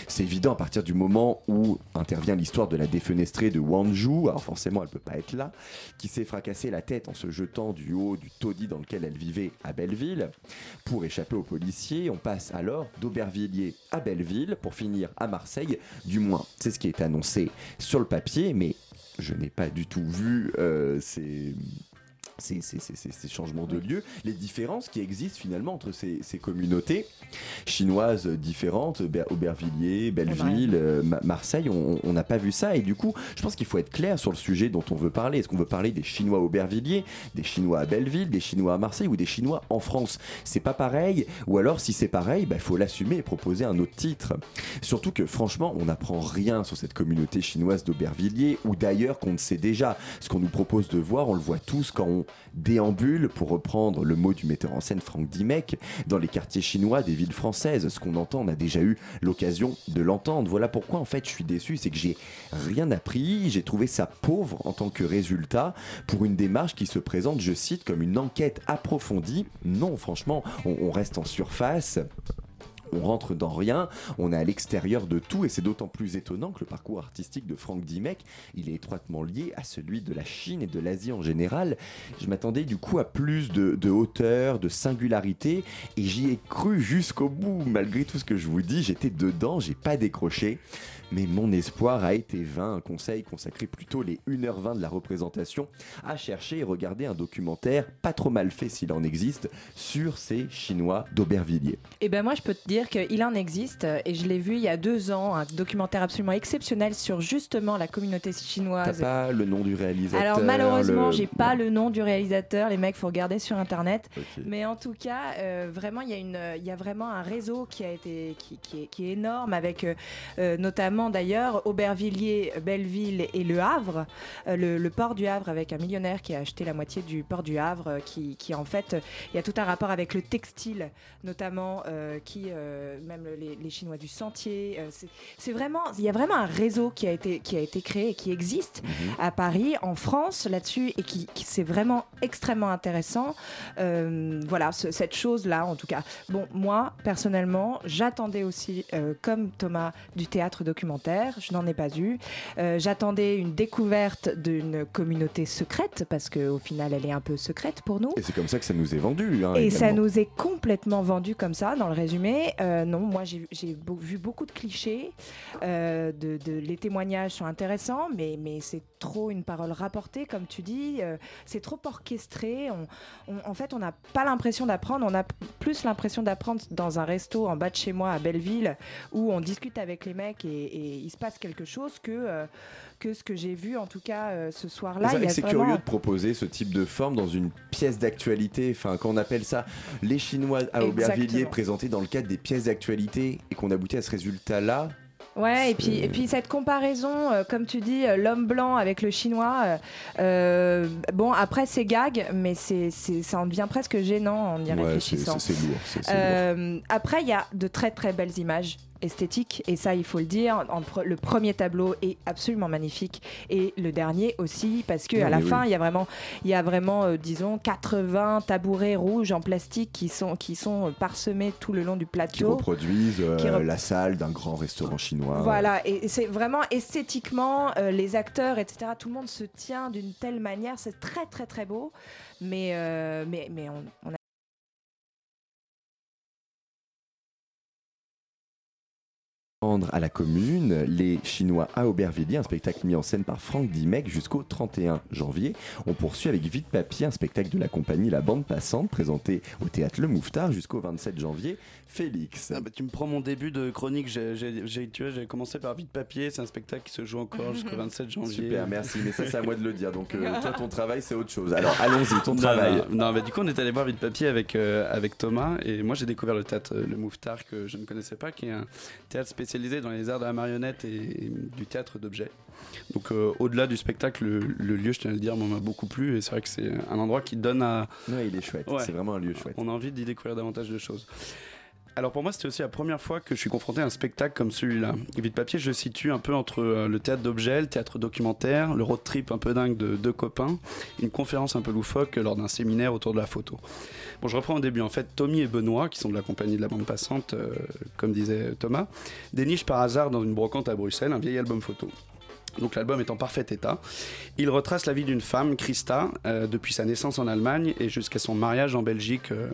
C'est évident à partir du moment où intervient l'histoire de la défenestrée de Wanzhou, alors forcément elle peut pas être là, qui s'est fracassé la tête en se jetant du haut du taudis dans lequel elle vivait à Belleville. Pour échapper aux policiers, on passe alors d'Aubervilliers à Belleville pour finir à Marseille. Du moins, c'est ce qui est annoncé sur le papier, mais je n'ai pas du tout vu euh, ces, ces, ces- ces- ces- ces changements de lieu, les différences qui existent finalement entre ces, communautés chinoises différentes, Ber- Aubervilliers, Belleville, euh, Ma- Marseille, on n'a pas vu ça et du coup, je pense qu'il faut être clair sur le sujet dont on veut parler. Est-ce qu'on veut parler des Chinois Aubervilliers, des Chinois à Belleville, des Chinois à Marseille ou des Chinois en France? C'est pas pareil, ou alors si c'est pareil, il faut l'assumer et proposer un autre titre. Surtout que franchement, on n'apprend rien sur cette communauté chinoise d'Aubervilliers ou d'ailleurs qu'on ne sait déjà. Ce qu'on nous propose de voir, on le voit tous quand on déambule, pour reprendre le mot du metteur en scène Franck Dimec, dans les quartiers chinois des villes françaises. Ce qu'on entend, on a déjà eu l'occasion de l'entendre. Voilà pourquoi en fait je suis déçu, c'est que j'ai rien appris, j'ai trouvé ça pauvre en tant que résultat pour une démarche qui se présente, je cite, comme une enquête approfondie. Non, franchement, on, on reste en surface. On rentre dans rien, on est à l'extérieur de tout et c'est d'autant plus étonnant que le parcours artistique de Franck Dimek, il est étroitement lié à celui de la Chine et de l'Asie en général. Je m'attendais du coup à plus de, hauteur, de singularité et j'y ai cru jusqu'au bout. Malgré tout ce que je vous dis, j'étais dedans, j'ai pas décroché. Mais mon espoir a été vain. Un conseil consacré plutôt les 1h20 de la représentation à chercher et regarder un documentaire, pas trop mal fait s'il en existe, sur ces Chinois d'Aubervilliers. Et ben moi, je peux te dire qu'il en existe et je l'ai vu il y a deux ans, un documentaire absolument exceptionnel sur justement la communauté T'as chinoise. pas le nom du réalisateur Alors malheureusement, le- j'ai pas le nom du réalisateur. Les mecs, faut regarder sur internet. Mais en tout cas, euh, vraiment, il y a une, y a vraiment un réseau qui a été, qui, qui est, qui est énorme avec euh, euh, notamment d'ailleurs Aubervilliers, Belleville et Le Havre, Euh, le, le port du Havre avec un millionnaire qui a acheté la moitié du port du Havre, qui, qui en fait, il y a tout un rapport avec le textile, notamment qui, euh, même les, les Chinois du Sentier. euh, c'est- vraiment, il y a vraiment un réseau qui a été, qui a été créé et qui existe à Paris, en France, là-dessus, et qui, qui c'est vraiment extrêmement intéressant. Euh, voilà, ce- cette chose-là, en tout cas. Bon, moi, personnellement, j'attendais aussi, comme Thomas, du théâtre documentaire. Je n'en ai pas eu. J'attendais une découverte d'une communauté secrète, parce qu'au final, elle est un peu secrète pour nous. Et c'est comme ça que ça nous est vendu. hein, Et ça nous est complètement vendu comme ça, dans le résumé. Euh, non, moi j'ai vu beaucoup de clichés. euh, les témoignages sont intéressants, mais, c'est trop une parole rapportée, comme tu dis. euh, c'est trop orchestré. En fait, on n'a pas l'impression d'apprendre. On a plus l'impression d'apprendre dans un resto en bas de chez moi à Belleville, où on discute avec les mecs et, il se passe quelque chose que, que ce que j'ai vu, en tout cas, euh, ce soir-là. C'est Il vrai y que a c'est vraiment- curieux de proposer ce type de forme dans une pièce d'actualité, enfin qu'on appelle ça les Chinois à Aubervilliers présentés dans le cadre des pièces d'actualité et qu'on aboutit à ce résultat-là. Ouais, et puis, et puis cette comparaison, euh, comme tu dis, euh, l'homme blanc avec le chinois, euh, bon, après c'est gag, mais c'est, ça en devient presque gênant en y Ouais, c'est réfléchissant. c'est- lourd. après, il y a de très très belles images esthétiques, et ça il faut le dire. Le premier tableau est absolument magnifique, et le dernier aussi, parce que Non, à la fin, oui. il y a vraiment, il y a vraiment euh, disons, 80 tabourets rouges en plastique qui sont, qui sont parsemés tout le long du qui plateau. reproduisent euh, qui rep- la salle d'un grand restaurant chinois. Voilà, et c'est vraiment esthétiquement, euh, les acteurs, etc., tout le monde se tient d'une telle manière, c'est très très très beau, mais, euh, mais, mais on, on a À la commune, les Chinois à Aubervilliers, un spectacle mis en scène par Franck Dimec jusqu'au 31 janvier. On poursuit avec Vite Papier, un spectacle de la compagnie La Bande Passante, présenté au théâtre Le Mouffetard jusqu'au 27 janvier. Félix. Ah bah, tu me prends mon début de chronique. J'ai, j'ai- j'ai- tu vois, j'ai commencé par Vite Papier. C'est un spectacle qui se joue encore jusqu'au 27 janvier. Super, merci. Mais ça, c'est à moi de le dire. Donc, euh, toi, ton travail, c'est autre chose. Alors, allons-y, ton Non, travail. Non, non, bah, du coup, on est allé voir Vite Papier avec, euh, avec Thomas. Et moi, j'ai découvert le théâtre euh, Le Mouffetard que je ne connaissais pas, qui est un théâtre spécialisé dans les arts de la marionnette et, et du théâtre d'objets. Donc, euh, au-delà du spectacle, le, le lieu, je tiens à le dire, m'a beaucoup plu. Et c'est vrai que c'est un endroit qui donne à. Ouais, il est chouette. Ouais. C'est vraiment un lieu chouette. On a envie d'y découvrir davantage de choses. Alors pour moi, c'était aussi la première fois que je suis confronté à un spectacle comme celui-là. Vite Papier, je situe un peu entre euh, le théâtre d'objets, le théâtre documentaire, le road trip un peu dingue de deux copains, une conférence un peu loufoque lors d'un séminaire autour de la photo. Bon, je reprends au début. En fait, Tommy et Benoît, qui sont de la compagnie de la bande passante, euh, comme disait Thomas, dénichent par hasard dans une brocante à Bruxelles un vieil album photo. Donc l'album est en parfait état. Il retrace la vie d'une femme, Christa, euh, depuis sa naissance en Allemagne et jusqu'à son mariage en Belgique euh,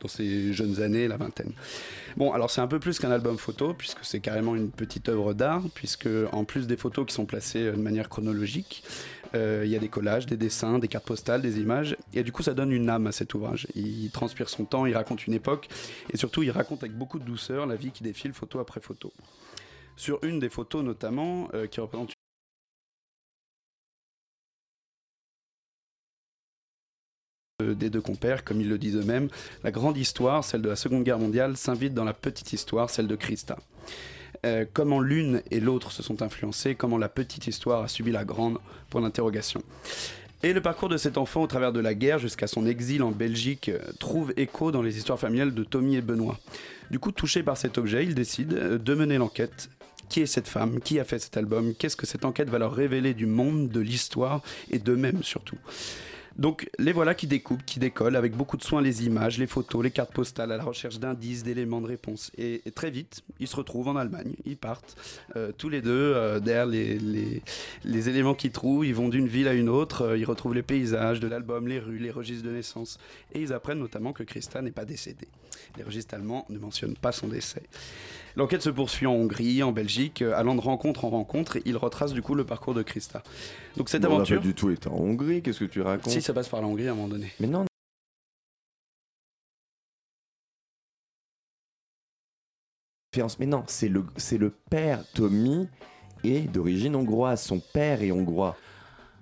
dans ses jeunes années, la vingtaine. Bon, alors c'est un peu plus qu'un album photo, puisque c'est carrément une petite œuvre d'art, puisque en plus des photos qui sont placées euh, de manière chronologique, il y a des collages, des dessins, des cartes postales, des images, et du coup ça donne une âme à cet ouvrage. Il transpire son temps, il raconte une époque, et surtout il raconte avec beaucoup de douceur la vie qui défile photo après photo. Sur une des photos notamment, euh, qui représente euh, des deux compères, comme ils le disent eux-mêmes, la grande histoire, celle de la Seconde Guerre mondiale, s'invite dans la petite histoire, celle de Christa. Euh, comment l'une et l'autre se sont influencées, comment la petite histoire a subi la grande, point d'interrogation. Et le parcours de cet enfant au travers de la guerre jusqu'à son exil en Belgique trouve écho dans les histoires familiales de Tommy et Benoît. Du coup, touché par cet objet, ils décident euh, de mener l'enquête. Qui est cette femme? Qui a fait cet album? Qu'est-ce que cette enquête va leur révéler du monde, de l'histoire et d'eux-mêmes surtout? Donc les voilà qui découpent, qui décollent avec beaucoup de soin les images, les photos, les cartes postales à la recherche d'indices, d'éléments de réponse. Et, très vite, ils se retrouvent en Allemagne, ils partent euh, tous les deux euh, derrière les éléments qu'ils trouvent, ils vont d'une ville à une autre, euh, ils retrouvent les paysages de l'album, les rues, les registres de naissance. Et ils apprennent notamment que Christa n'est pas décédée. Les registres allemands ne mentionnent pas son décès. L'enquête se poursuit en Hongrie, en Belgique, euh, allant de rencontre en rencontre. et Il retrace du coup le parcours de Christa. Donc cette Mais on n'a aventure. pas du tout été en Hongrie, qu'est-ce que tu racontes Si ça passe par la Hongrie à un moment donné. Mais non. Mais non, c'est le, c'est le père Tommy est d'origine hongroise. Son père est hongrois.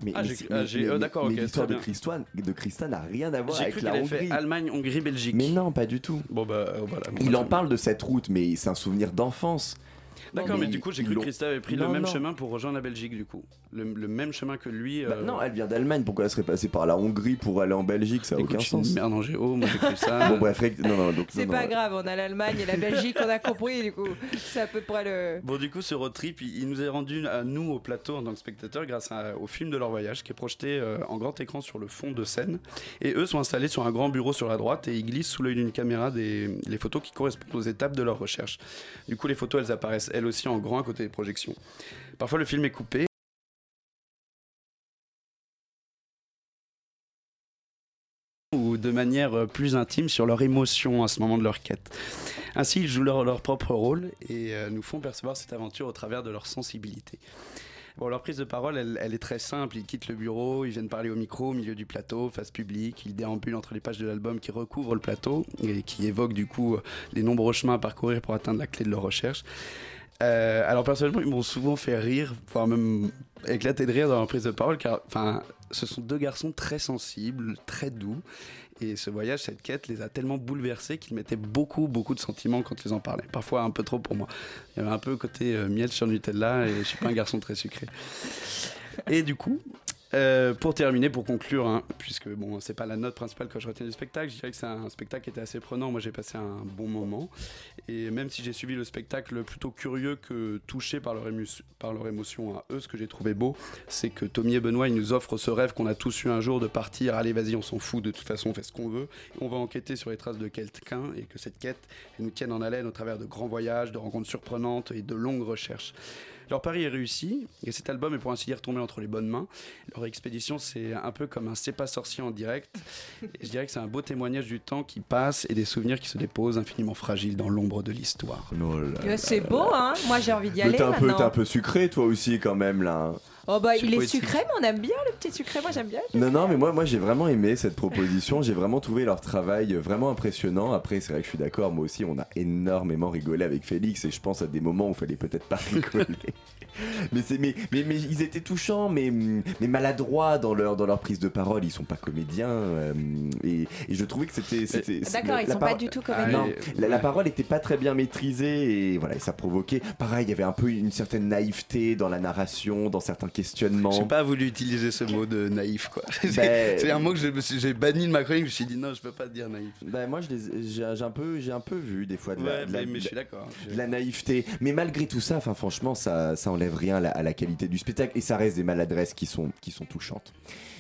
Mais, Ah, mais ah, mais- j'ai- mais- euh, d'accord, mais ok, l'histoire de Christa n'a rien à voir avec cru la fait Hongrie. Allemagne, Hongrie, Belgique. Mais non, pas du tout. Bon bah euh, voilà. Bon, Il bah, en très parle de cette route, mais c'est un souvenir d'enfance. D'accord, mais, du coup, j'ai cru que Christa avait pris Non, le même non. chemin pour rejoindre la Belgique, du coup. Le, le même chemin que lui. Bah euh, non, elle vient d'Allemagne. Pourquoi elle serait passée par la Hongrie pour aller en Belgique? Ça n'a aucun sens. merde en géo, moi j'ai cru ça. bon, bref, non, non, donc, C'est pas non, grave, on a l'Allemagne et la Belgique, on a compris du coup. C'est à peu près le. Bon, du coup, ce road trip, il, il nous est rendu à nous au plateau en tant que spectateurs grâce à- au film de leur voyage qui est projeté euh, en grand écran sur le fond de scène. Et eux sont installés sur un grand bureau sur la droite et ils glissent sous l'œil d'une caméra des, les photos qui correspondent aux étapes de leur recherche. Du coup, les photos, elles apparaissent elles aussi en grand à côté des projections. Parfois, le film est coupé. ou de manière euh, plus intime sur leur émotion à ce moment de leur quête. Ainsi, ils jouent leur, leur propre rôle et euh, nous font percevoir cette aventure au travers de leur sensibilité. Bon, leur prise de parole, elle, est très simple. Ils quittent le bureau, ils viennent parler au micro, au milieu du plateau, face publique. Ils déambulent entre les pages de l'album qui recouvrent le plateau et qui évoquent du coup les nombreux chemins à parcourir pour atteindre la clé de leur recherche. Euh, alors personnellement, ils m'ont souvent fait rire, voire même éclater de rire dans leur prise de parole, car enfin, ce sont deux garçons très sensibles, très doux. Et ce voyage, cette quête, les a tellement bouleversés qu'ils mettaient beaucoup, beaucoup de sentiments quand ils en parlaient. Parfois un peu trop pour moi. Il y avait un peu côté euh, miel sur Nutella et je suis pas un garçon très sucré. Et du coup, euh, pour terminer, pour conclure, hein, puisque bon, c'est pas la note principale que je retiens du spectacle, je dirais que c'est un spectacle qui était assez prenant. Moi, j'ai passé un bon moment. Et même si j'ai suivi le spectacle plutôt curieux que touché par leur, émotion à eux, ce que j'ai trouvé beau, c'est que Tommy et Benoît, nous offrent ce rêve qu'on a tous eu un jour de partir. Allez, vas-y, on s'en fout, de toute façon, on fait ce qu'on veut. On va enquêter sur les traces de quelqu'un et que cette quête, nous tienne en haleine au travers de grands voyages, de rencontres surprenantes et de longues recherches. Leur pari est réussi et cet album est pour ainsi dire tombé entre les bonnes mains. Leur expédition, c'est un peu comme un C'est pas sorcier en direct. Et je dirais que c'est un beau témoignage du temps qui passe et des souvenirs qui se déposent infiniment fragiles dans l'ombre de l'histoire. Euh, C'est beau, hein Moi j'ai envie d'y aller t'es un, peu, maintenant. t'es un peu sucré, toi aussi, quand même, là. Oh bah il est sucré, mais on aime bien le petit sucré. Moi j'aime bien. Non, non, mais moi, moi j'ai vraiment aimé cette proposition. J'ai vraiment trouvé leur travail vraiment impressionnant. Après, c'est vrai que je suis d'accord, moi aussi, on a énormément rigolé avec Félix et je pense à des moments où il fallait peut-être pas rigoler. mais, c'est, mais, mais, mais ils étaient touchants, mais, mais maladroits dans leur, dans leur prise de parole. Ils sont pas comédiens. euh, et, et je trouvais que c'était. c'était D'accord, la- ils la sont pas du tout Ah, comédiens. non, la, la parole était pas très bien maîtrisée et voilà, et ça provoquait. Pareil, il y avait un peu une certaine naïveté dans la narration, dans certains questionnements. J'ai pas voulu utiliser ce mot de naïf, quoi. C'est- Ben- c'est un mot que j'ai banni de ma chronique. Je me suis dit non, je peux pas dire naïf. Bah, moi, j'ai un peu, j'ai un peu vu des fois de la, Ouais, de la- mais- mais je de- suis d'accord. de la naïveté. Mais malgré tout ça, enfin, franchement, ça, ça enlève rien à la, à la qualité du spectacle et ça reste des maladresses qui sont, qui sont touchantes.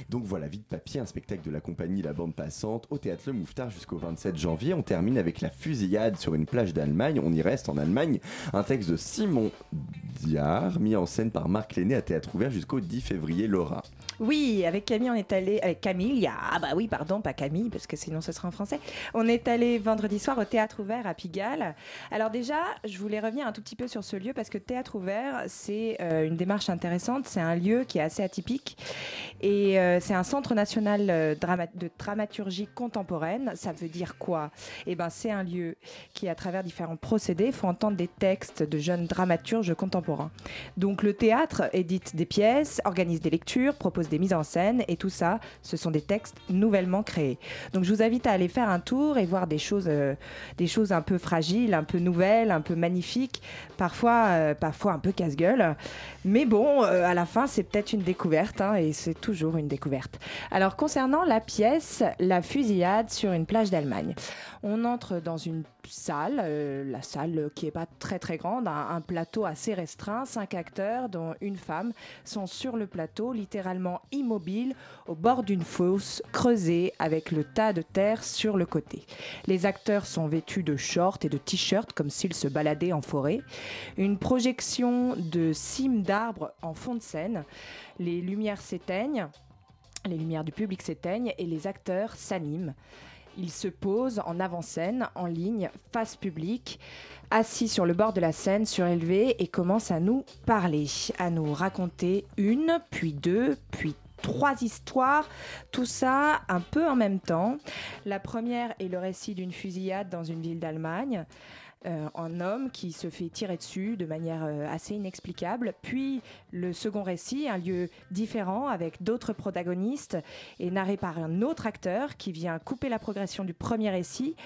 Donc voilà, Vite Papier, un spectacle de la compagnie La Bande Passante au théâtre Le Mouffetard jusqu'au 27 janvier. On termine avec la fusillade sur une plage d'Allemagne. On y reste en Allemagne. Un texte de Simon Diard, mis en scène par Marc Lenné à théâtre jusqu'au 10 février. Laura. Oui, avec Camille, on est allé. Avec Camille, ah bah oui, pardon, pas Camille, parce que sinon ce sera en français. On est allé vendredi soir au théâtre ouvert à Pigalle. Alors, déjà, je voulais revenir un tout petit peu sur ce lieu parce que théâtre ouvert, c'est euh, une démarche intéressante. C'est un lieu qui est assez atypique et euh, c'est un centre national euh, de dramaturgie contemporaine. Ça veut dire quoi? Eh ben, c'est un lieu qui, à travers différents procédés, font entendre des textes de jeunes dramaturges contemporains. Donc, le théâtre édite des pièces, organise des lectures, propose des mises en scène et tout ça, ce sont des textes nouvellement créés. Donc je vous invite à aller faire un tour et voir des choses, euh, des choses un peu fragiles, un peu nouvelles, un peu magnifiques, parfois, euh, parfois un peu casse-gueule. Mais bon, euh, à la fin, c'est peut-être une découverte hein, et c'est toujours une découverte. Alors concernant la pièce La fusillade sur une plage d'Allemagne, on entre dans une salle, la salle qui est pas très très grande, un, plateau assez restreint. Cinq acteurs, dont une femme, sont sur le plateau, littéralement immobiles, au bord d'une fosse creusée avec le tas de terre sur le côté. Les acteurs sont vêtus de shorts et de t-shirts comme s'ils se baladaient en forêt. Une projection de cimes d'arbres en fond de scène. Les lumières s'éteignent. Les lumières du public s'éteignent et les acteurs s'animent. Ils se posent en avant-scène, en ligne, face public, assis sur le bord de la scène, surélevés, et commencent à nous parler, à nous raconter une, puis deux, puis trois histoires, tout ça un peu en même temps. La première est le récit d'une fusillade dans une ville d'Allemagne. Euh, un homme qui se fait tirer dessus de manière euh, assez inexplicable. Puis le second récit, un lieu différent avec d'autres protagonistes, est narré par un autre acteur qui vient couper la progression du premier récit.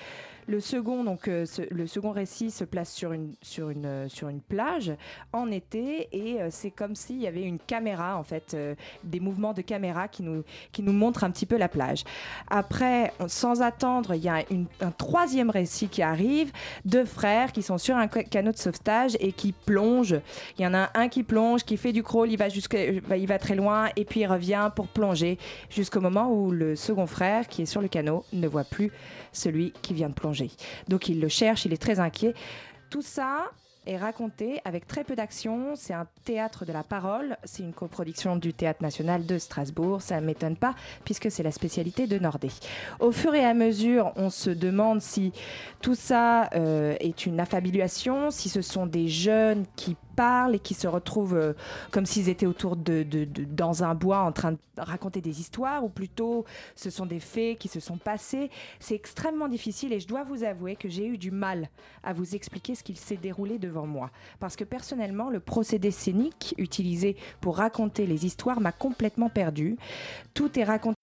Le second, donc, euh, le second récit se place sur une, sur une, euh, sur une plage en été et euh, c'est comme s'il y avait une caméra, en fait, des mouvements de caméra qui nous, qui nous montrent un petit peu la plage. Après, sans attendre, il y a un troisième récit qui arrive, deux frères qui sont sur un ca- canot de sauvetage et qui plongent. Il y en a un qui plonge, qui fait du crawl, il va, jusqu'à- il va très loin et puis il revient pour plonger jusqu'au moment où le second frère qui est sur le canot ne voit plus celui qui vient de plonger. Donc il le cherche, il est très inquiet. Tout ça est raconté avec très peu d'action. C'est un théâtre de la parole. C'est une coproduction du Théâtre national de Strasbourg. Ça ne m'étonne pas puisque c'est la spécialité de Nordé. Au fur et à mesure, on se demande si tout ça euh, est une affabulation, si ce sont des jeunes qui parlent et qui se retrouvent euh, comme s'ils étaient autour de, dans un bois en train de raconter des histoires, ou plutôt ce sont des faits qui se sont passés. C'est extrêmement difficile et je dois vous avouer que j'ai eu du mal à vous expliquer ce qu'il s'est déroulé devant moi. Parce que personnellement, le procédé scénique utilisé pour raconter les histoires m'a complètement perdu. Tout est raconté.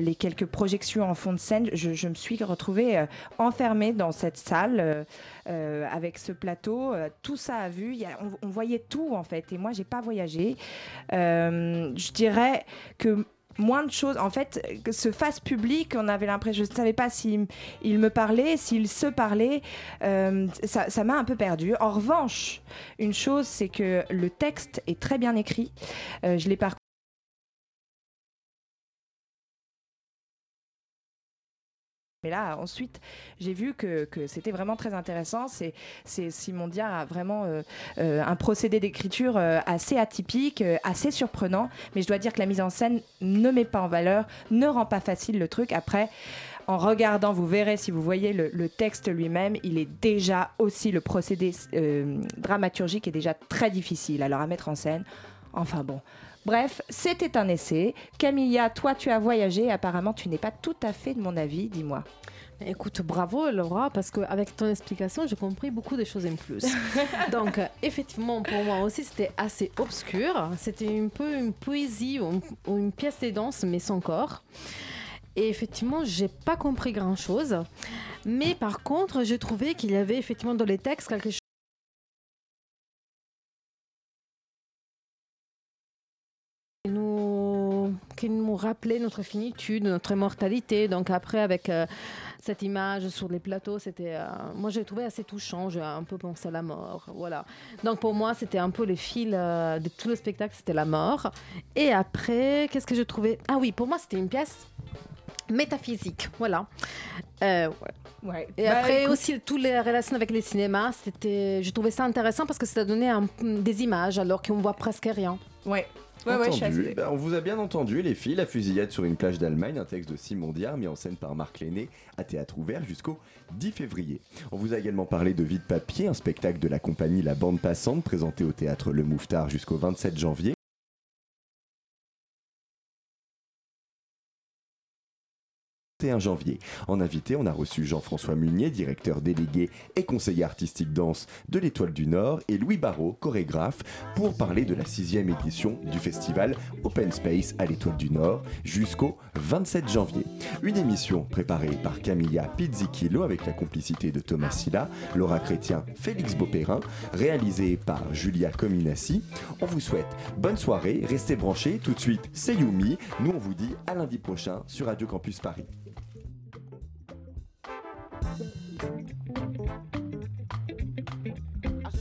Les quelques projections en fond de scène, je, me suis retrouvée euh, enfermée dans cette salle euh, euh, avec ce plateau. euh, tout ça a- on, on voyait tout en fait. Et moi, j'ai pas voyagé. Euh, je dirais que moins de choses. En fait, que ce face public, on avait l'impression, je ne savais pas s'il il me parlait, s'il se parlait. euh, ça m'a un peu perdu. En revanche, une chose, c'est que le texte est très bien écrit. Euh, je l'ai parcouru. Mais là, ensuite, j'ai vu que, c'était vraiment très intéressant. C'est, Simon Diard a vraiment euh, euh, un procédé d'écriture euh, assez atypique, assez surprenant. Mais je dois dire que la mise en scène ne met pas en valeur, ne rend pas facile le truc. Après, en regardant, vous verrez si vous voyez le, texte lui-même, il est déjà aussi le procédé dramaturgique est déjà très difficile. À mettre en scène. Enfin bon. Bref, c'était un essai. Camilla, toi, tu as voyagé. Apparemment, tu n'es pas tout à fait de mon avis. Dis-moi. Écoute, bravo Laura, parce qu'avec ton explication, j'ai compris beaucoup de choses en plus. Donc, euh, effectivement, pour moi aussi, c'était assez obscur. C'était un peu une poésie ou, ou une pièce de danse, mais sans corps. Et effectivement, j'ai pas compris grand chose. Mais par contre, j'ai trouvé qu'il y avait effectivement dans les textes quelque nous, qui nous rappelait notre finitude, notre mortalité. Donc après, avec euh, cette image sur les plateaux, c'était, euh, moi j'ai trouvé assez touchant. J'ai un peu pensé à la mort, voilà. Donc pour moi, c'était un peu le fil euh, de tout le spectacle, c'était la mort. Et après, qu'est-ce que j'ai trouvé? Ah oui, pour moi, c'était une pièce métaphysique, voilà. Ouais. Et Bah, après écoute- aussi toutes les relations avec les cinémas, c'était, je trouvais ça intéressant parce que ça donnait un- des images alors qu'on voit presque rien. Ouais. Entendu. Ben, on vous a bien entendu, les filles. La fusillade sur une plage d'Allemagne, un texte de Simon Diard mis en scène par Marc Lenné à théâtre ouvert jusqu'au 10 février. On vous a également parlé de Vide Papier, un spectacle de la compagnie La Bande Passante présenté au théâtre Le Mouffetard jusqu'au 27 janvier. 31 janvier. En invité, on a reçu Jean-François Munier, directeur délégué et conseiller artistique danse de l'Étoile du Nord, et Louis Barrault, chorégraphe, pour parler de la sixième édition du festival Open Space à l'Étoile du Nord jusqu'au 27 janvier. Une émission préparée par Camilla Pizzichillo avec la complicité de Thomas Silla, Laura Chrétien, Félix Beaupérin, réalisée par Julia Cominassi. On vous souhaite bonne soirée, restez branchés. Tout de suite, c'est Yumi. Nous, on vous dit à lundi prochain sur Radio Campus Paris. どんどんどんどん。